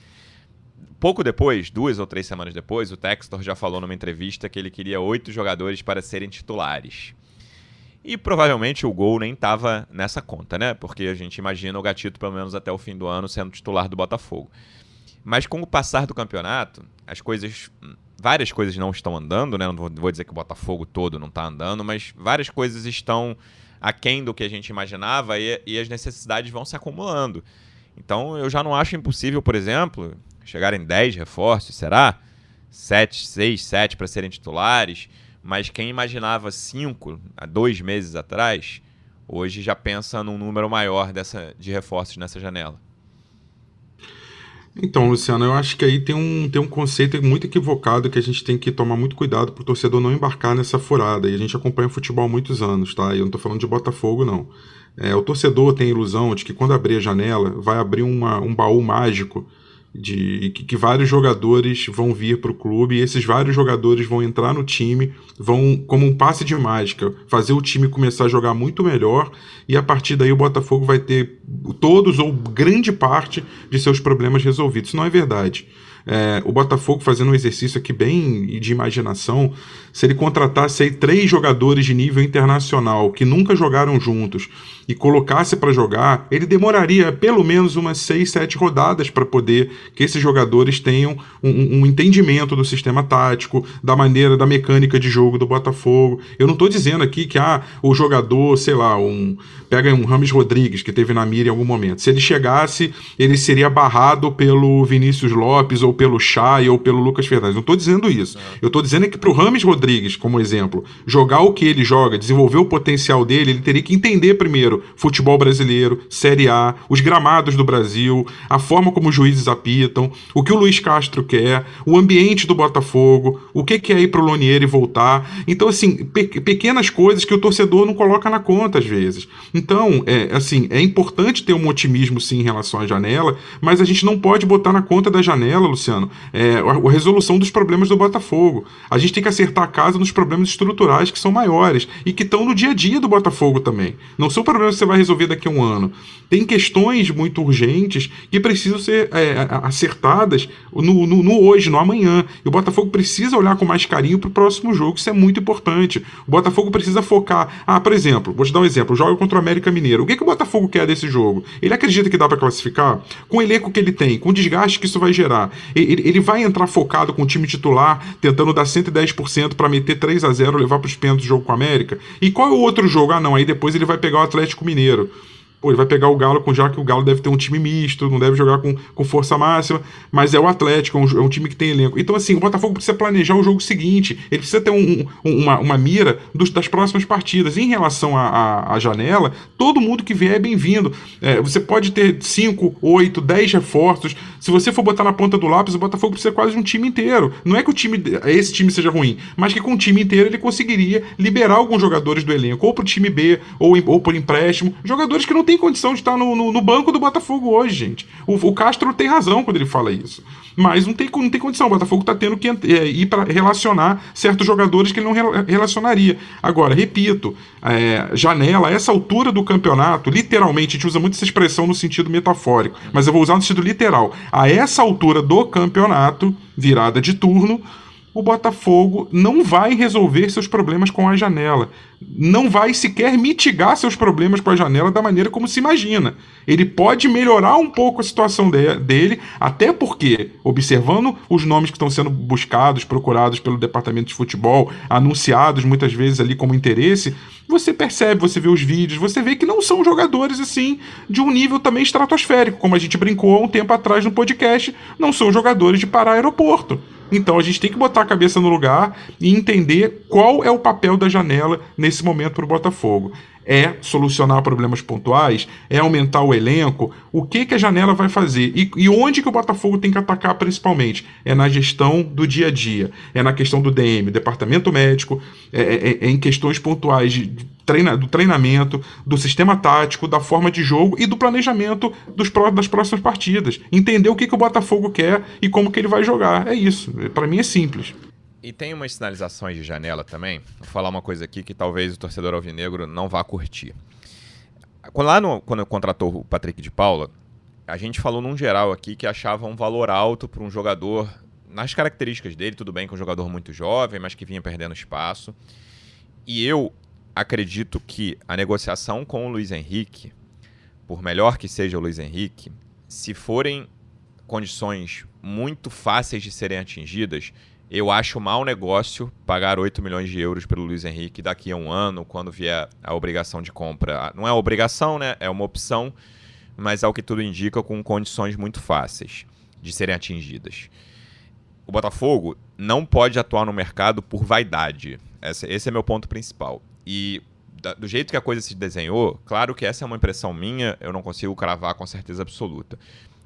Pouco depois, duas ou três semanas depois, o Textor já falou numa entrevista que ele queria oito jogadores para serem titulares. E provavelmente o gol nem estava nessa conta, né? Porque a gente imagina o Gatito, pelo menos até o fim do ano, sendo titular do Botafogo. Mas com o passar do campeonato, as coisas. Várias coisas não estão andando, né? Não vou dizer que o Botafogo todo não está andando, mas várias coisas estão aquém do que a gente imaginava e, e as necessidades vão se acumulando. Então eu já não acho impossível, por exemplo, chegar em 10 reforços, será? 7, 6, 7 para serem titulares mas quem imaginava cinco há dois meses atrás, hoje já pensa num número maior dessa, de reforços nessa janela. Então, Luciano, eu acho que aí tem um, tem um conceito muito equivocado que a gente tem que tomar muito cuidado para o torcedor não embarcar nessa furada. E a gente acompanha o futebol há muitos anos, tá? E eu não estou falando de Botafogo, não. É, o torcedor tem a ilusão de que quando abrir a janela, vai abrir uma, um baú mágico de que, que, vários jogadores vão vir para o clube e esses vários jogadores vão entrar no time, vão, como um passe de mágica, fazer o time começar a jogar muito melhor e a partir daí o Botafogo vai ter todos ou grande parte de seus problemas resolvidos. Isso não é verdade. É, o Botafogo fazendo um exercício aqui bem de imaginação, se ele contratasse aí três jogadores de nível internacional que nunca jogaram juntos e colocasse para jogar, ele demoraria pelo menos umas seis, sete rodadas para poder que esses jogadores tenham um, um, entendimento do sistema tático, da maneira, da mecânica de jogo do Botafogo. Eu não estou dizendo aqui que ah, o jogador, sei lá, um pega um Rames Rodrigues que teve na mira em algum momento. Se ele chegasse, ele seria barrado pelo Vinícius Lopes ou pelo Chay ou pelo Lucas Fernandes. Não estou dizendo isso. Eu estou dizendo é que para o Rames Rodrigues, como exemplo, jogar o que ele joga, desenvolver o potencial dele, ele teria que entender primeiro futebol brasileiro, Série A, os gramados do Brasil, a forma como os juízes apitam, o que o Luiz Castro quer, o ambiente do Botafogo, o que, é ir pro Lonieri voltar. Então, assim, pe pequenas coisas que o torcedor não coloca na conta às vezes. Então, é, assim, é importante ter um otimismo sim em relação à janela, mas a gente não pode botar na conta da janela, Luciano, é, a, a resolução dos problemas do Botafogo. A gente tem que acertar casa nos problemas estruturais que são maiores e que estão no dia a dia do Botafogo também. Não são problemas que você vai resolver daqui a um ano. Tem questões muito urgentes que precisam ser é, acertadas no, no, no, hoje, no amanhã. E o Botafogo precisa olhar com mais carinho para o próximo jogo, isso é muito importante. O Botafogo precisa focar. Ah, por exemplo, vou te dar um exemplo: joga contra o América Mineiro. O que, que o Botafogo quer desse jogo? Ele acredita que dá para classificar? Com o elenco que ele tem, com o desgaste que isso vai gerar, ele, ele vai entrar focado com o time titular, tentando dar 110% para meter 3 a 0 levar para os pênaltis do jogo com o América? E qual é o outro jogo? Ah, não, aí depois ele vai pegar o Atlético Mineiro. Pô, ele vai pegar o Galo, com já que o Galo deve ter um time misto, não deve jogar com, com força máxima, mas é o Atlético, é um, é um time que tem elenco. Então, assim, o Botafogo precisa planejar o jogo seguinte, ele precisa ter um, um, uma, uma mira dos, das próximas partidas. Em relação à janela, todo mundo que vier é bem-vindo. É, você pode ter 5, 8, 10 reforços. Se você for botar na ponta do lápis, o Botafogo precisa quase de um time inteiro. Não é que o time, esse time seja ruim, mas que com o time inteiro ele conseguiria liberar alguns jogadores do elenco, ou para o time B, ou, ou por empréstimo, jogadores que não têm tem condição de estar no, no, no banco do Botafogo hoje, gente. O, o, Castro tem razão quando ele fala isso. Mas não tem, não tem condição. O Botafogo está tendo que é, ir para relacionar certos jogadores que ele não relacionaria. Agora, repito, é, janela, essa altura do campeonato, literalmente, a gente usa muito essa expressão no sentido metafórico, mas eu vou usar no sentido literal. A essa altura do campeonato, virada de turno, o Botafogo não vai resolver seus problemas com a janela. Não vai sequer mitigar seus problemas com a janela da maneira como se imagina. Ele pode melhorar um pouco a situação de, dele, até porque, observando os nomes que estão sendo buscados, procurados pelo departamento de futebol, anunciados muitas vezes ali como interesse, você percebe, você vê os vídeos, você vê que não são jogadores assim de um nível também estratosférico, como a gente brincou há um tempo atrás no podcast, não são jogadores de parar aeroporto. Então a gente tem que botar a cabeça no lugar e entender qual é o papel da janela nesse momento para o Botafogo. É solucionar problemas pontuais? É aumentar o elenco? O que, que a janela vai fazer? E, e onde que o Botafogo tem que atacar principalmente? É na gestão do dia a dia, é na questão do DM, departamento médico, é, é, é em questões pontuais de, treina, do treinamento, do sistema tático, da forma de jogo e do planejamento dos, das próximas partidas. Entender o que, que o Botafogo quer e como que ele vai jogar. É isso. Para mim é simples. E tem umas sinalizações de janela também. Vou falar uma coisa aqui que talvez o torcedor alvinegro não vá curtir. Lá no, quando contratou o Patrick de Paula, a gente falou num geral aqui que achava um valor alto para um jogador, nas características dele, tudo bem que é um jogador muito jovem, mas que vinha perdendo espaço. E eu acredito que a negociação com o Luiz Henrique, por melhor que seja o Luiz Henrique, se forem condições muito fáceis de serem atingidas, eu acho mau negócio pagar 8 milhões de euros pelo Luiz Henrique daqui a um ano, quando vier a obrigação de compra. Não é obrigação, né? É uma opção, mas ao que tudo indica, com condições muito fáceis de serem atingidas. O Botafogo não pode atuar no mercado por vaidade. Esse, é meu ponto principal. E do jeito que a coisa se desenhou, claro que essa é uma impressão minha, eu não consigo cravar com certeza absoluta.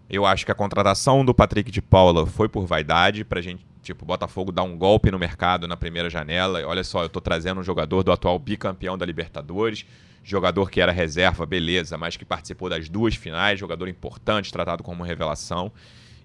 Eu acho que a contratação do Patrick de Paula foi por vaidade, pra gente, tipo, Botafogo dar um golpe no mercado na primeira janela. Olha só, eu tô trazendo um jogador do atual bicampeão da Libertadores, jogador que era reserva, beleza, mas que participou das duas finais, jogador importante, tratado como revelação.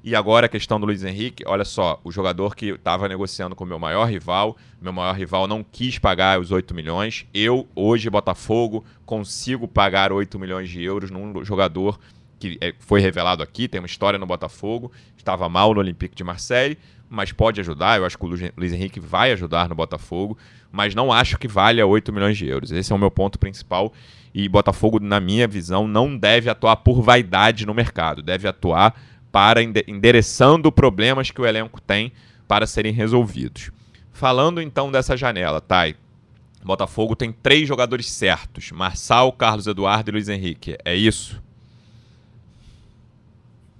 E agora a questão do Luiz Henrique, olha só, o jogador que estava negociando com o meu maior rival, meu maior rival não quis pagar os 8 milhões. Eu, hoje, Botafogo, consigo pagar 8 milhões de euros num jogador que é, foi revelado aqui, tem uma história no Botafogo, estava mal no Olympique de Marseille, mas pode ajudar. Eu acho que o Luiz Henrique vai ajudar no Botafogo, mas não acho que valha 8 milhões de euros. Esse é o meu ponto principal. E Botafogo, na minha visão, não deve atuar por vaidade no mercado, deve atuar para endereçando problemas que o elenco tem para serem resolvidos. Falando então dessa janela, Thay, Botafogo tem três jogadores certos: Marçal, Carlos Eduardo e Luiz Henrique. É isso?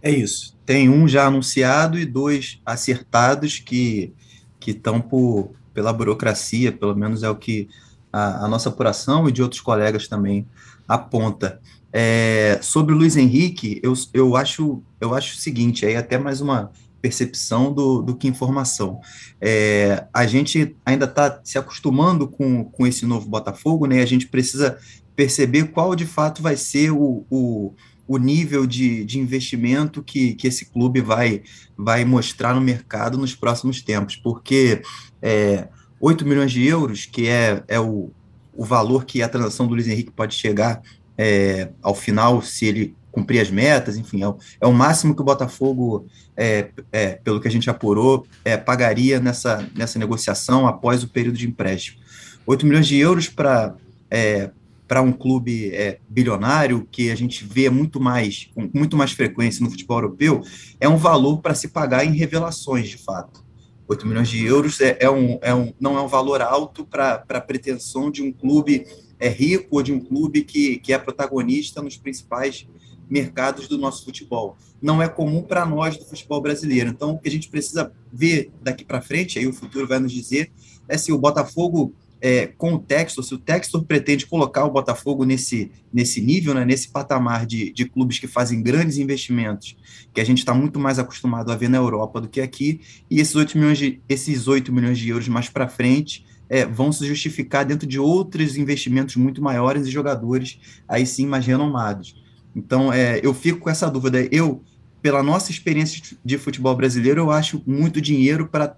É isso. Tem um já anunciado e dois acertados que que estão por pela burocracia, pelo menos é o que a, a nossa apuração e de outros colegas também aponta. É, sobre o Luiz Henrique, eu, eu, acho, eu acho o seguinte, aí até mais uma percepção do, do que informação. É, a gente ainda está se acostumando com, com esse novo Botafogo, né? A gente precisa perceber qual de fato vai ser o, o, o nível de, de investimento que, que esse clube vai, vai mostrar no mercado nos próximos tempos, porque é, 8 milhões de euros, que é, é o, o valor que a transação do Luiz Henrique pode chegar é, ao final, se ele cumprir as metas, enfim, é o, é o máximo que o Botafogo, é, é, pelo que a gente apurou, é, pagaria nessa, nessa negociação após o período de empréstimo. 8 milhões de euros para é, para um clube é, bilionário, que a gente vê muito mais, com muito mais frequência no futebol europeu, é um valor para se pagar em revelações, de fato. 8 milhões de euros é, é, um, é um, não é um valor alto para a pretensão de um clube é, rico ou de um clube que, que é protagonista nos principais mercados do nosso futebol. Não é comum para nós do futebol brasileiro. Então, o que a gente precisa ver daqui para frente, aí o futuro vai nos dizer, é se o Botafogo é, com o Textor, se o Textor pretende colocar o Botafogo nesse, nesse nível, né, nesse patamar de, de clubes que fazem grandes investimentos, que a gente está muito mais acostumado a ver na Europa do que aqui, e esses 8 milhões de, esses 8 milhões de euros mais para frente é, vão se justificar dentro de outros investimentos muito maiores e jogadores aí sim mais renomados. Então, é, eu fico com essa dúvida. Eu, pela nossa experiência de futebol brasileiro, eu acho muito dinheiro para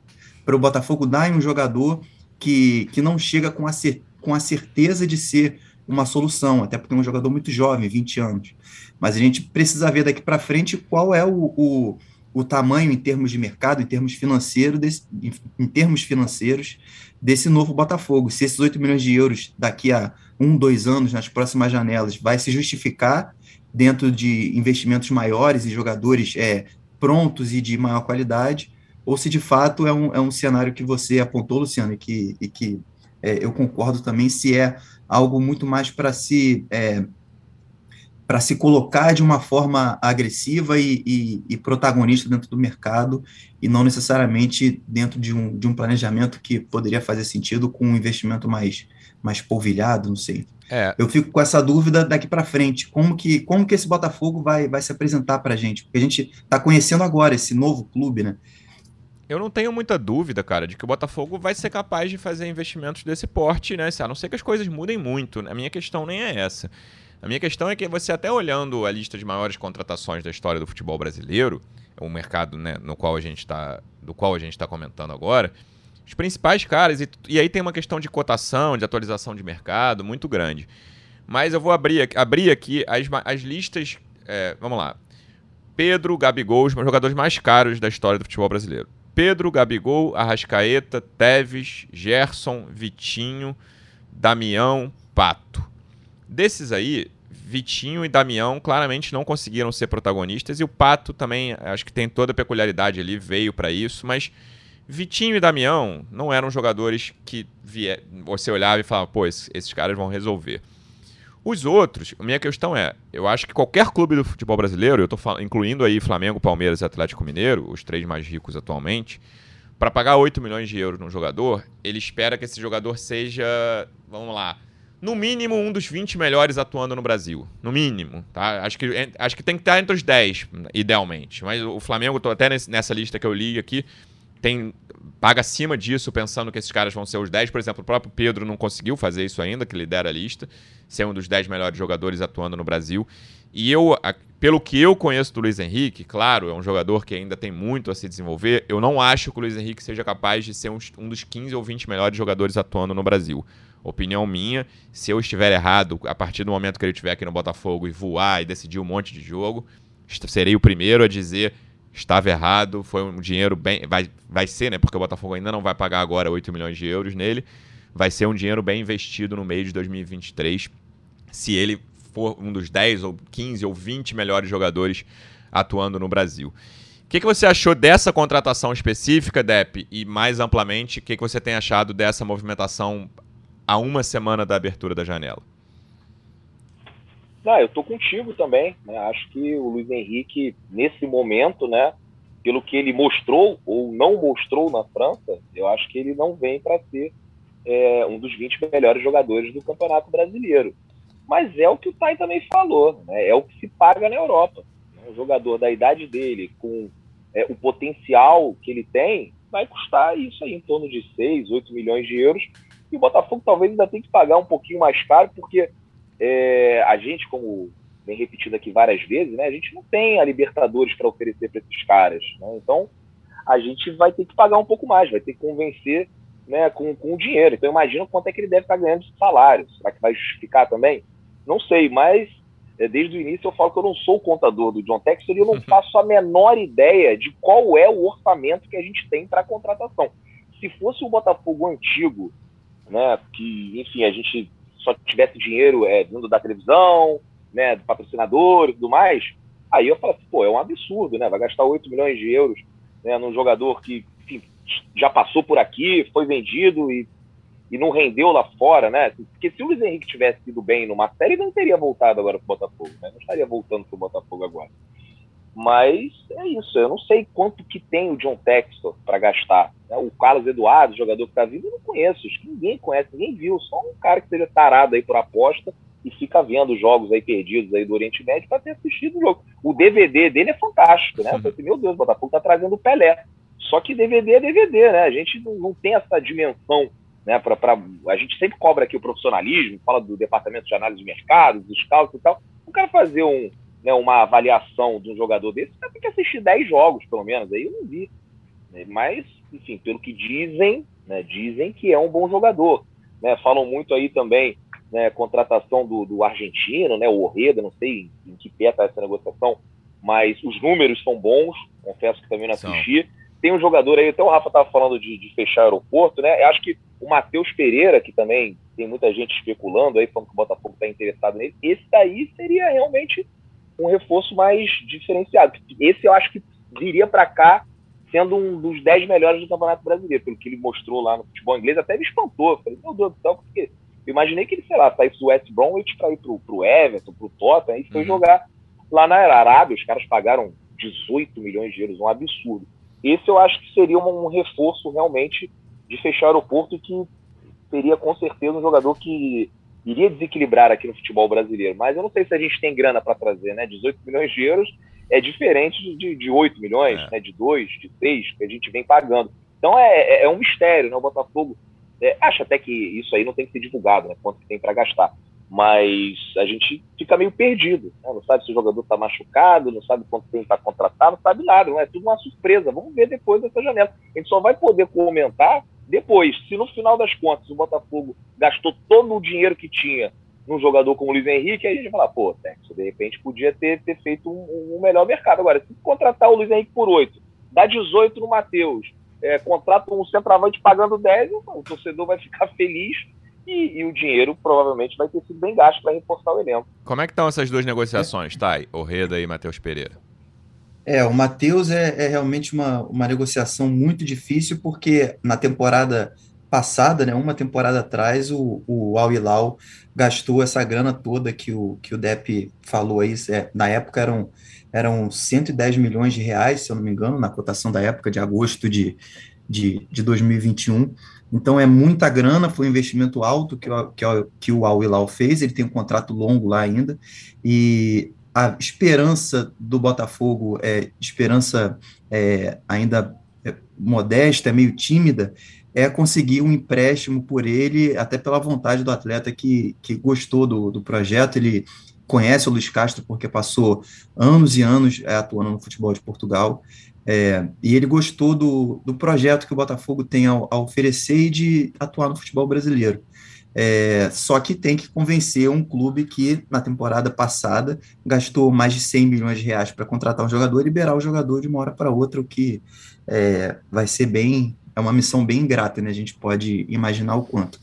o Botafogo dar em um jogador que, que não chega com a, com a certeza de ser uma solução, até porque é um jogador muito jovem, 20 anos. Mas a gente precisa ver daqui para frente qual é o, o, o, tamanho em termos de mercado, em termos financeiros, desse, em termos financeiros desse novo Botafogo. Se esses 8 milhões de euros daqui a um, dois anos, nas próximas janelas, vai se justificar dentro de investimentos maiores e jogadores é, prontos e de maior qualidade, ou se de fato é um, é um cenário que você apontou, Luciano, e que, e que é, eu concordo também, se é algo muito mais para se é, para se colocar de uma forma agressiva e, e, e, protagonista dentro do mercado e não necessariamente dentro de um, de um planejamento que poderia fazer sentido com um investimento mais, mais polvilhado, não sei. É. Eu fico com essa dúvida daqui para frente, como que, como que esse Botafogo vai, vai se apresentar para a gente? Porque a gente está conhecendo agora esse novo clube, né? Eu não tenho muita dúvida, cara, de que o Botafogo vai ser capaz de fazer investimentos desse porte, né? A não ser que as coisas mudem muito. A minha questão nem é essa. A minha questão é que você até olhando a lista de maiores contratações da história do futebol brasileiro, o mercado né, no qual a gente está, do qual a gente está comentando agora, os principais caras, e, e, aí tem uma questão de cotação, de atualização de mercado muito grande. Mas eu vou abrir, abrir aqui as, as listas. É, vamos lá. Pedro, Gabigol, os jogadores mais caros da história do futebol brasileiro. Pedro, Gabigol, Arrascaeta, Teves, Gerson, Vitinho, Damião, Pato. Desses aí, Vitinho e Damião claramente não conseguiram ser protagonistas e o Pato também, acho que tem toda a peculiaridade ali, veio para isso, mas Vitinho e Damião não eram jogadores que você olhava e falava, pô, esses caras vão resolver. Os outros, minha questão é, eu acho que qualquer clube do futebol brasileiro, eu estou incluindo aí Flamengo, Palmeiras e Atlético Mineiro, os três mais ricos atualmente, para pagar 8 milhões de euros num jogador, ele espera que esse jogador seja, vamos lá, no mínimo um dos 20 melhores atuando no Brasil. No mínimo, tá? Acho que, acho que tem que estar entre os 10, idealmente. Mas o Flamengo, tô até nessa lista que eu li aqui, tem paga acima disso, pensando que esses caras vão ser os 10. Por exemplo, o próprio Pedro não conseguiu fazer isso ainda, que lidera a lista, ser um dos 10 melhores jogadores atuando no Brasil. E eu, pelo que eu conheço do Luiz Henrique, claro, é um jogador que ainda tem muito a se desenvolver. Eu não acho que o Luiz Henrique seja capaz de ser um, dos 15 ou 20 melhores jogadores atuando no Brasil. Opinião minha, se eu estiver errado, a partir do momento que ele estiver aqui no Botafogo e voar e decidir um monte de jogo, serei o primeiro a dizer estava errado, foi um dinheiro bem. Vai, vai ser, né? Porque o Botafogo ainda não vai pagar agora 8 milhões de euros nele. Vai ser um dinheiro bem investido no meio de 2023, se ele for um dos 10 ou 15 ou 20 melhores jogadores atuando no Brasil. O que, que você achou dessa contratação específica, Dep? E mais amplamente, o que, que você tem achado dessa movimentação a uma semana da abertura da janela? Não, eu tô contigo também. Né? Acho que o Luiz Henrique, nesse momento, né, pelo que ele mostrou ou não mostrou na França, eu acho que ele não vem para ser é, um dos 20 melhores jogadores do Campeonato Brasileiro. Mas é o que o Tai também falou, né? é o que se paga na Europa. Um jogador da idade dele, com é, o potencial que ele tem, vai custar isso aí, em torno de 6, 8 milhões de euros. E o Botafogo talvez ainda tenha que pagar um pouquinho mais caro, porque é, a gente, como bem repetido aqui várias vezes, né, a gente não tem a Libertadores para oferecer para esses caras. Né? Então, a gente vai ter que pagar um pouco mais, vai ter que convencer né, com, com o dinheiro. Então, imagina quanto é que ele deve estar ganhando de salário. Será que vai justificar também? Não sei, mas é, desde o início eu falo que eu não sou o contador do John Textor e eu não faço a menor ideia de qual é o orçamento que a gente tem para a contratação. Se fosse o Botafogo antigo, né, que, enfim, a gente só tivesse dinheiro é, vindo da televisão, né, do patrocinador e tudo mais, aí eu falo assim, pô, é um absurdo, né? Vai gastar 8 milhões de euros né, num jogador que enfim, já passou por aqui, foi vendido e, e não rendeu lá fora, né? Porque se o Luiz Henrique tivesse ido bem numa série, ele não teria voltado agora pro Botafogo, né? Não estaria voltando pro Botafogo agora. Mas é isso, eu não sei quanto que tem o John Textor para gastar. Né? O Carlos Eduardo, jogador que está vindo, eu não conheço, acho que ninguém conhece, ninguém viu, só um cara que seja tarado aí por aposta e fica vendo jogos aí perdidos aí do Oriente Médio para ter assistido o jogo. O DVD dele é fantástico, né? Eu falei, assim, meu Deus, o Botafogo tá trazendo o Pelé. Só que DVD é DVD, né? A gente não, não tem essa dimensão, né? Pra, pra, a gente sempre cobra aqui o profissionalismo, fala do departamento de análise de mercado, dos scouts e tal. O cara fazer um, né, uma avaliação de um jogador desse, você tem que assistir 10 jogos, pelo menos. Aí eu não vi. Né? Mas, enfim, pelo que dizem, né, dizem que é um bom jogador. Né? Falam muito aí também, né, contratação do, do argentino, né, o Orreda, não sei em que pé está essa negociação, mas os números são bons, confesso que também não assisti. São. Tem um jogador aí, até o Rafa estava falando de, de, fechar aeroporto, né? Eu acho que o Matheus Pereira, que também tem muita gente especulando aí, falando que o Botafogo está interessado nele, esse daí seria realmente um reforço mais diferenciado. Esse eu acho que viria para cá sendo um dos 10 melhores do Campeonato Brasileiro, pelo que ele mostrou lá no futebol inglês, até me espantou. Falei, meu Deus do céu, porque eu imaginei que ele, sei lá, saísse do West Bromwich para ir pro, pro Everton, pro Tottenham, e foi uhum. jogar lá na Arábia, os caras pagaram 18 milhões de euros, um absurdo. Esse eu acho que seria um, um reforço realmente de fechar o aeroporto que seria com certeza um jogador que iria desequilibrar aqui no futebol brasileiro. Mas eu não sei se a gente tem grana para trazer, né? 18 milhões de euros é diferente de, de 8 milhões, é. né? de 2, de 6, que a gente vem pagando. Então é, é, é um mistério, né? O Botafogo é, acha até que isso aí não tem que ser divulgado, né? Quanto que tem para gastar. Mas a gente fica meio perdido. Né? Não sabe se o jogador está machucado, não sabe quanto tem para contratar, não sabe nada. Não é tudo uma surpresa. Vamos ver depois dessa janela. A gente só vai poder comentar depois, se no final das contas o Botafogo gastou todo o dinheiro que tinha num jogador como o Luiz Henrique, aí a gente vai falar, pô, Texo, de repente podia ter, ter feito um, um, melhor mercado. Agora, se contratar o Luiz Henrique por 8, dá 18 no Matheus, é, contrata um centroavante pagando 10, o torcedor vai ficar feliz e, e, o dinheiro provavelmente vai ter sido bem gasto para reforçar o elenco. Como é que estão essas duas negociações, Thay? Orreda e Matheus Pereira? É, o Matheus é, é, realmente uma, uma negociação muito difícil, porque na temporada passada, né, uma temporada atrás, o, o Al Hilal gastou essa grana toda que o, que o Depp falou aí, é, na época eram, eram 110 milhões de reais, se eu não me engano, na cotação da época de agosto de, de, de 2021. Então é muita grana, foi um investimento alto que, o, que, o, que o Al Hilal fez, ele tem um contrato longo lá ainda, e a esperança do Botafogo, é, esperança é, ainda é, modesta, meio tímida, é conseguir um empréstimo por ele, até pela vontade do atleta que, que gostou do, do projeto. Ele conhece o Luiz Castro porque passou anos e anos é, atuando no futebol de Portugal. É, e ele gostou do, do projeto que o Botafogo tem a, a oferecer e de atuar no futebol brasileiro. É, só que tem que convencer um clube que, na temporada passada, gastou mais de 100 milhões de reais para contratar um jogador e liberar o jogador de uma hora para outra, o que é, vai ser bem. É uma missão bem ingrata, né? A gente pode imaginar o quanto.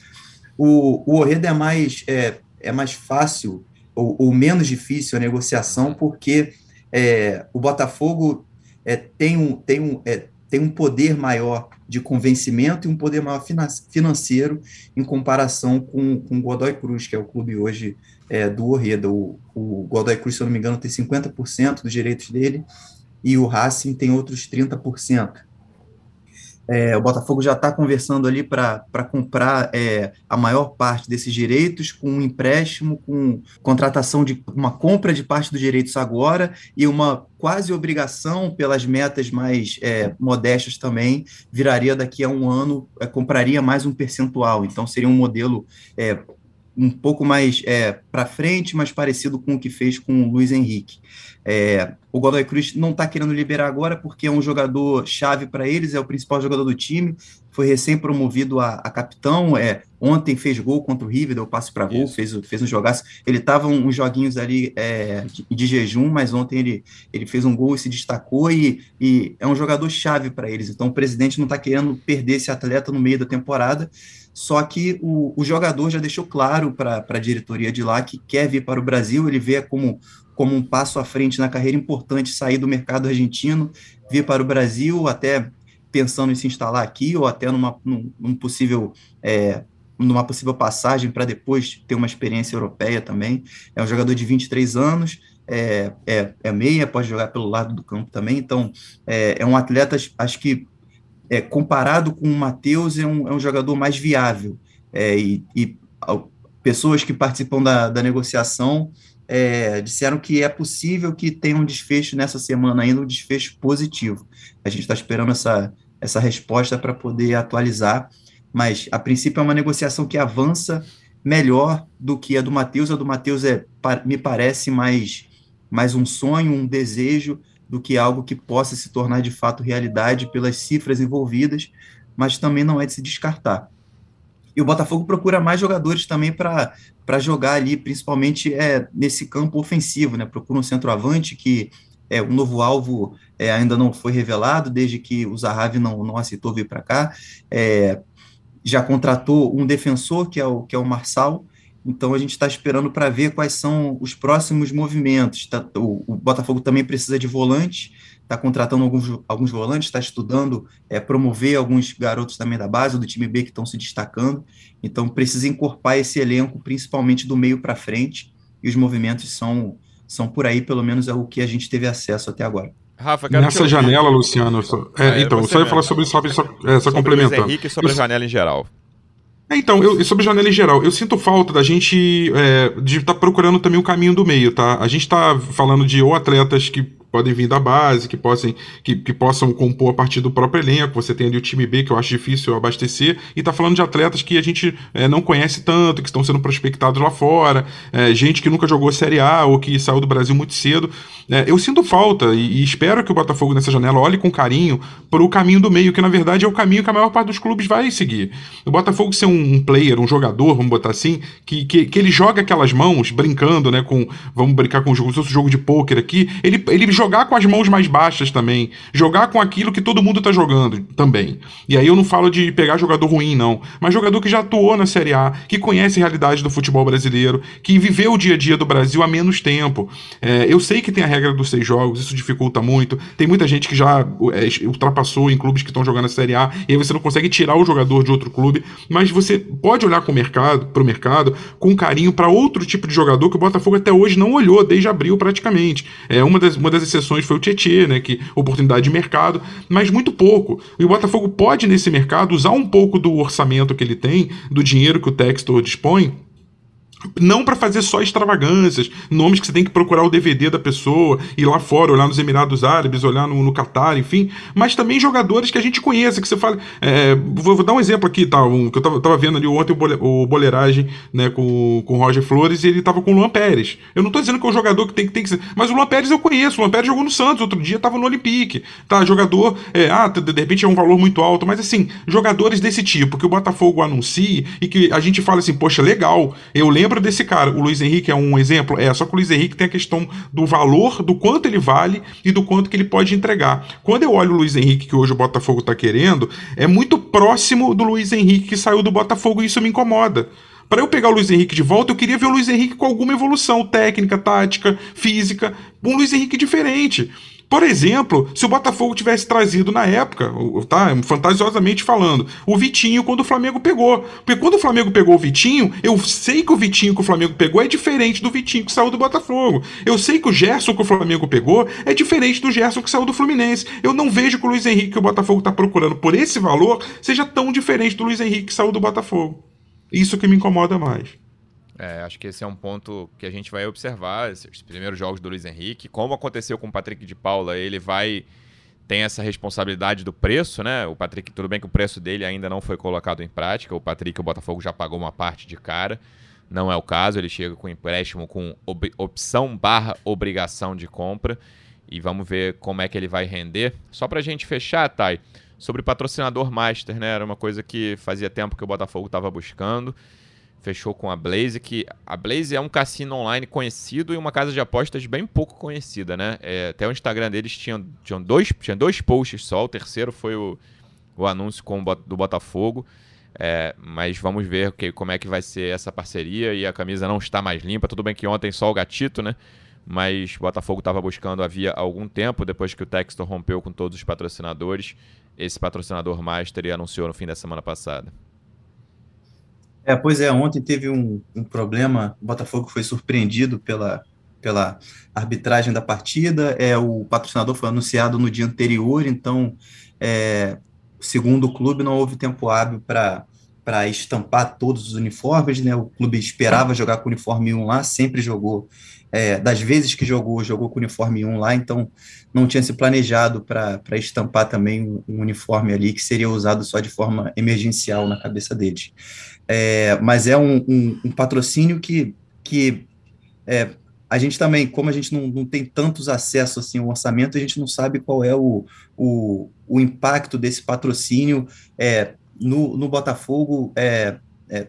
O, o Orreda é mais, é, é mais fácil ou, ou, menos difícil a negociação, porque é, o Botafogo é, tem, um, tem, um, é, tem um poder maior de convencimento e um poder maior financeiro em comparação com, o Godoy Cruz, que é o clube hoje é, do Orreda. O, o Godoy Cruz, se eu não me engano, tem 50% dos direitos dele e o Racing tem outros 30%. É, o Botafogo já está conversando ali para comprar é, a maior parte desses direitos, com um empréstimo, com contratação de uma compra de parte dos direitos agora e uma quase obrigação pelas metas mais é, modestas também, viraria daqui a um ano, é, compraria mais um percentual. Então seria um modelo é, um pouco mais é, para frente, mais parecido com o que fez com o Luiz Henrique. É, o Godoy Cruz não está querendo liberar agora porque é um jogador chave para eles, é o principal jogador do time, foi recém-promovido a, a, capitão, é, ontem fez gol contra o River, deu passe para gol, fez, fez um jogaço. Ele estava uns joguinhos ali é, de, de, jejum, mas ontem ele, ele fez um gol e se destacou e, e é um jogador chave para eles. Então o presidente não está querendo perder esse atleta no meio da temporada. Só que o, o jogador já deixou claro para a diretoria de lá que quer vir para o Brasil, ele vê como como um passo à frente na carreira importante sair do mercado argentino, vir para o Brasil, até pensando em se instalar aqui, ou até numa, num, num possível, é, numa possível passagem para depois ter uma experiência europeia também. É um jogador de 23 anos, é, é, é meia, pode jogar pelo lado do campo também, então é, é um atleta, acho que é, comparado com o Matheus, é um, é um jogador mais viável. É, e, e pessoas que participam da, da negociação é, disseram que é possível que tenha um desfecho nessa semana ainda, um desfecho positivo. A gente está esperando essa, essa resposta para poder atualizar, mas a princípio é uma negociação que avança melhor do que a do Matheus. A do Matheus é, me parece mais, mais um sonho, um desejo, do que algo que possa se tornar de fato realidade pelas cifras envolvidas, mas também não é de se descartar. E o Botafogo procura mais jogadores também para jogar ali, principalmente é, nesse campo ofensivo, né? Procura um centroavante que é um novo alvo é, ainda não foi revelado, desde que o Zahavi não, não aceitou vir para cá. É, já contratou um defensor, que é o, que é o Marçal, então a gente está esperando para ver quais são os próximos movimentos. Tá, o, o, Botafogo também precisa de volante, está contratando alguns, alguns volantes, está estudando é, promover alguns garotos também da base, do time B que estão se destacando. Então precisa encorpar esse elenco, principalmente do meio para frente, e os movimentos são, são por aí, pelo menos é o que a gente teve acesso até agora. Rafa, Nessa janela, Luciano, só, é, ah, então, só ia falar sobre, sobre, sobre essa complementando. Henrique e sobre a janela em geral. É, então, eu, sobre janela em geral, eu sinto falta da gente é, de estar tá procurando também o caminho do meio, tá? A gente está falando de ou atletas que podem vir da base, que possam, que, que possam compor a partir do próprio elenco. Você tem ali o time B, que eu acho difícil abastecer, e está falando de atletas que a gente é, não conhece tanto, que estão sendo prospectados lá fora, é, gente que nunca jogou Série A ou que saiu do Brasil muito cedo. É, eu sinto falta e, e, espero que o Botafogo nessa janela olhe com carinho para o caminho do meio, que na verdade é o caminho que a maior parte dos clubes vai seguir. O Botafogo ser um, um player, um jogador, vamos botar assim, que, que, que, ele joga aquelas mãos, brincando, né, com, vamos brincar com o jogo, se fosse um jogo de pôquer aqui, ele, ele jogar com as mãos mais baixas também. Jogar com aquilo que todo mundo tá jogando também. E aí eu não falo de pegar jogador ruim, não. Mas jogador que já atuou na Série A, que conhece a realidade do futebol brasileiro, que viveu o dia a dia do Brasil há menos tempo. É, eu sei que tem a regra dos seis jogos, isso dificulta muito. Tem muita gente que já é, ultrapassou em clubes que estão jogando a Série A, e aí você não consegue tirar o jogador de outro clube. Mas você pode olhar com o mercado, mercado, com carinho para outro tipo de jogador que o Botafogo até hoje não olhou, desde abril praticamente. É, uma, das, uma das exceções foi o Tietê, né? Que oportunidade de mercado, mas muito pouco. E o Botafogo pode, nesse mercado, usar um pouco do orçamento que ele tem, do dinheiro que o Textor dispõe, Não para fazer só extravagâncias, nomes que você tem que procurar o DVD da pessoa, ir lá fora, olhar nos Emirados Árabes, olhar no, no Catar, enfim, mas também jogadores que a gente conheça, que você fala. É, vou, vou, dar um exemplo aqui, tá? Um, que eu tava, tava vendo ali ontem o, bole, o Boleiragem né, com, com o Roger Flores e ele tava com o Luan Pérez. Eu não tô dizendo que é um jogador que tem, tem que ser. Mas o Luan Pérez eu conheço, o Luan Pérez jogou no Santos, outro dia tava no Olympique. Tá, jogador, é, ah, de repente é um valor muito alto, mas assim, jogadores desse tipo, que o Botafogo anuncie e que a gente fala assim, poxa, legal, eu lembro desse cara, o Luiz Henrique é um exemplo, é, só que o Luiz Henrique tem a questão do valor, do quanto ele vale e do quanto que ele pode entregar. Quando eu olho o Luiz Henrique, que hoje o Botafogo tá querendo, é muito próximo do Luiz Henrique que saiu do Botafogo e isso me incomoda. Para eu pegar o Luiz Henrique de volta, eu queria ver o Luiz Henrique com alguma evolução técnica, tática, física, um Luiz Henrique diferente. Por exemplo, se o Botafogo tivesse trazido na época, tá, fantasiosamente falando, o Vitinho quando o Flamengo pegou. Porque quando o Flamengo pegou o Vitinho, eu sei que o Vitinho que o Flamengo pegou é diferente do Vitinho que saiu do Botafogo. Eu sei que o Gerson que o Flamengo pegou é diferente do Gerson que saiu do Fluminense. Eu não vejo que o Luiz Henrique que o Botafogo está procurando por esse valor seja tão diferente do Luiz Henrique que saiu do Botafogo. Isso que me incomoda mais. É, acho que esse é um ponto que a gente vai observar, esses primeiros jogos do Luiz Henrique. Como aconteceu com o Patrick de Paula, ele vai. tem essa responsabilidade do preço, né? O Patrick, tudo bem que o preço dele ainda não foi colocado em prática. O Patrick, o Botafogo já pagou uma parte de cara. Não é o caso, ele chega com empréstimo com ob opção barra obrigação de compra. E vamos ver como é que ele vai render. Só pra gente fechar, Thay, sobre patrocinador master, né? Era uma coisa que fazia tempo que o Botafogo estava buscando fechou com a Blaze, que a Blaze é um cassino online conhecido e uma casa de apostas bem pouco conhecida, né? É, até o Instagram deles tinha, tinha, dois, tinha dois posts só, o terceiro foi o, o anúncio com do Botafogo. É, mas vamos ver que, como é que vai ser essa parceria e a camisa não está mais limpa. Tudo bem que ontem só o gatito, né? Mas o Botafogo estava buscando havia algum tempo, depois que o Textor rompeu com todos os patrocinadores. Esse patrocinador master e anunciou no fim da semana passada. É, pois é, ontem teve um, um problema, o Botafogo foi surpreendido pela, pela arbitragem da partida, é, o patrocinador foi anunciado no dia anterior, então, é, segundo o clube, não houve tempo hábil para para estampar todos os uniformes, né? O clube esperava jogar com o uniforme 1 lá, sempre jogou, é, das vezes que jogou, jogou com o uniforme 1 lá, então não tinha se planejado para estampar também um, uniforme ali que seria usado só de forma emergencial na cabeça deles é, mas é um, um, um, patrocínio que, que é, a gente também, como a gente não, não tem tantos acessos assim, ao orçamento, a gente não sabe qual é o, o, o impacto desse patrocínio é, no, no Botafogo, é, é,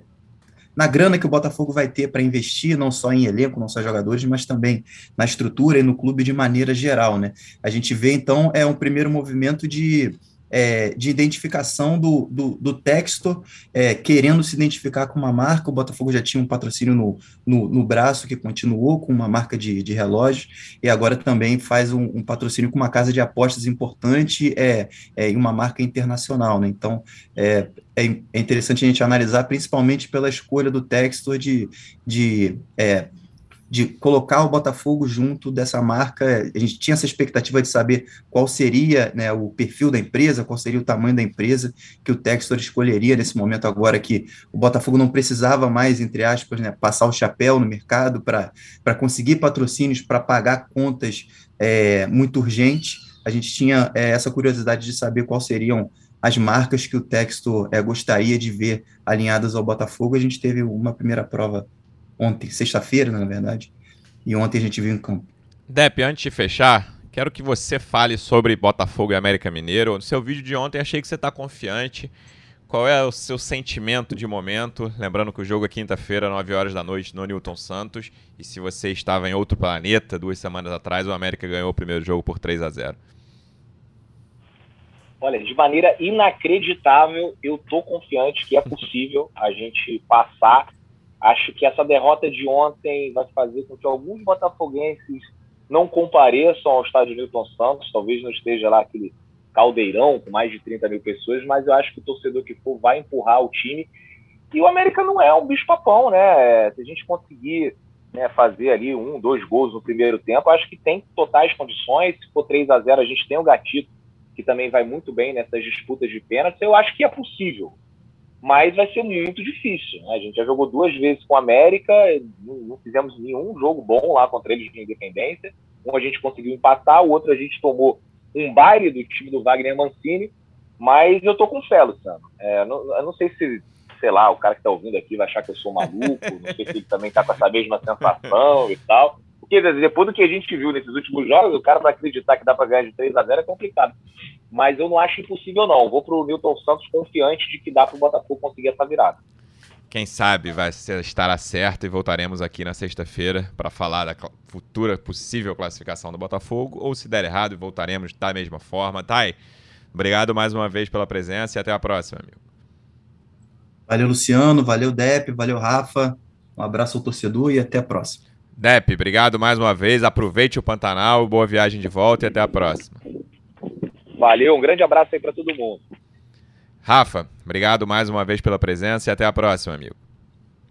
na grana que o Botafogo vai ter para investir, não só em elenco, não só jogadores, mas também na estrutura e no clube de maneira geral. Né? A gente vê, então, é um primeiro movimento de é, de identificação do, do, do texto, é, querendo se identificar com uma marca. O Botafogo já tinha um patrocínio no, no, no braço, que continuou com uma marca de, de relógio, e agora também faz um, um patrocínio com uma casa de apostas importante é, é, em uma marca internacional. Né? Então, é, é, é interessante a gente analisar, principalmente pela escolha do texto de, de é, de colocar o Botafogo junto dessa marca. A gente tinha essa expectativa de saber qual seria né, o perfil da empresa, qual seria o tamanho da empresa que o Textor escolheria nesse momento agora que o Botafogo não precisava mais, entre aspas, né, passar o chapéu no mercado para conseguir patrocínios, para pagar contas é, muito urgentes. A gente tinha é, essa curiosidade de saber quais seriam as marcas que o Textor é, gostaria de ver alinhadas ao Botafogo. A gente teve uma primeira prova ontem, sexta-feira, na verdade, e ontem a gente viu em campo. Dep, antes de fechar, quero que você fale sobre Botafogo e América Mineiro. No seu vídeo de ontem, achei que você está confiante. Qual é o seu sentimento de momento? Lembrando que o jogo é quinta-feira, 9 horas da noite, no Newton Santos. E se você estava em outro planeta duas semanas atrás, o América ganhou o primeiro jogo por 3 a 0 Olha, de maneira inacreditável, eu tô confiante que é possível a gente passar Acho que essa derrota de ontem vai fazer com que alguns botafoguenses não compareçam ao estádio Newton Santos, talvez não esteja lá aquele caldeirão com mais de 30 mil pessoas, mas eu acho que o torcedor que for vai empurrar o time. E o América não é um bicho-papão, né? Se a gente conseguir né, fazer ali um, dois gols no primeiro tempo, acho que tem totais condições. Se for 3 a 0 a gente tem o Gatito, que também vai muito bem nessas disputas de pênaltis. Eu acho que é possível. Mas vai ser muito difícil. Né? A gente já jogou duas vezes com a América, não fizemos nenhum jogo bom lá contra eles de independência. Um a gente conseguiu empatar, o outro a gente tomou um baile do time do Wagner Mancini, mas eu tô com fé, Luciano. É, não, eu não sei se, sei lá, o cara que tá ouvindo aqui vai achar que eu sou maluco, não sei se ele também tá com essa mesma sensação e tal. Porque depois do que a gente viu nesses últimos jogos, o cara para acreditar que dá para ganhar de 3 a 0 é complicado mas eu não acho impossível, não. Vou para o Newton Santos confiante de que dá para o Botafogo conseguir essa virada. Quem sabe vai estará certo e voltaremos aqui na sexta-feira para falar da futura possível classificação do Botafogo, ou se der errado, voltaremos da mesma forma. Thay, obrigado mais uma vez pela presença e até a próxima, amigo. Valeu, Luciano, valeu, Dep, valeu, Rafa. Um abraço ao torcedor e até a próxima. Dep, obrigado mais uma vez. Aproveite o Pantanal, boa viagem de volta e até a próxima. Valeu, um grande abraço aí para todo mundo. Rafa, obrigado mais uma vez pela presença e até a próxima, amigo.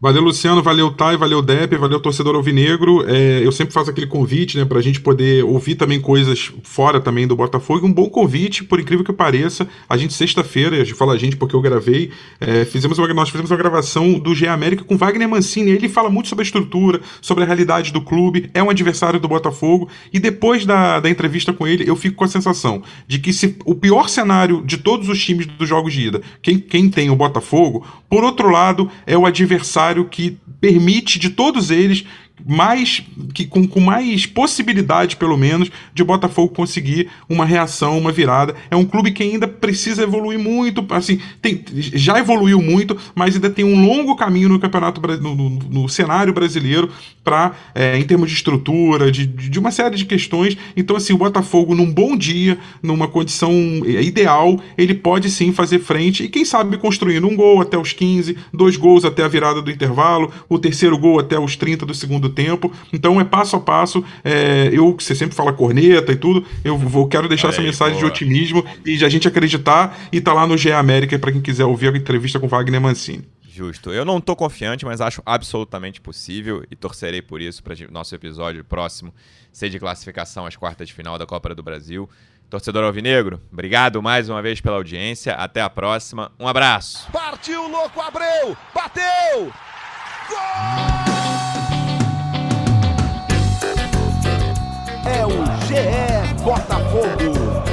Valeu, Luciano, valeu, Thay, valeu, Depp, valeu, torcedor alvinegro. É, eu sempre faço aquele convite, né, pra gente poder ouvir também coisas fora também do Botafogo. Um bom convite, por incrível que pareça. A gente, sexta-feira, a gente fala a gente porque eu gravei, é, fizemos uma, nós fizemos uma gravação do G América com Wagner Mancini. Ele fala muito sobre a estrutura, sobre a realidade do clube, é um adversário do Botafogo. E depois da, da entrevista com ele, eu fico com a sensação de que se o pior cenário de todos os times dos jogos de ida, quem, quem tem o Botafogo, por outro lado, é o adversário que permite de todos eles mais que com, com mais possibilidade, pelo menos, de Botafogo conseguir uma reação, uma virada. É um clube que ainda precisa evoluir muito, assim, tem, já evoluiu muito, mas ainda tem um longo caminho no campeonato no, no, no cenário brasileiro para, é, em termos de estrutura, de, de uma série de questões. Então, assim, o Botafogo, num bom dia, numa condição é, ideal, ele pode sim fazer frente e, quem sabe, construindo um gol até os 15, dois gols até a virada do intervalo, o terceiro gol até os 30 do segundo tempo. Então é passo a passo. É, eu, você sempre fala corneta e tudo, eu vou, quero deixar Aí, essa mensagem boa. de otimismo e de a gente acreditar e tá lá no GE América para quem quiser ouvir a entrevista com Wagner Mancini. Justo. Eu não estou confiante, mas acho absolutamente possível e torcerei por isso para nosso episódio próximo ser de classificação às quartas de final da Copa do Brasil. Torcedor Alvinegro, obrigado mais uma vez pela audiência. Até a próxima. Um abraço. Partiu, louco, Abreu! Bateu! Gol! GE Botafogo.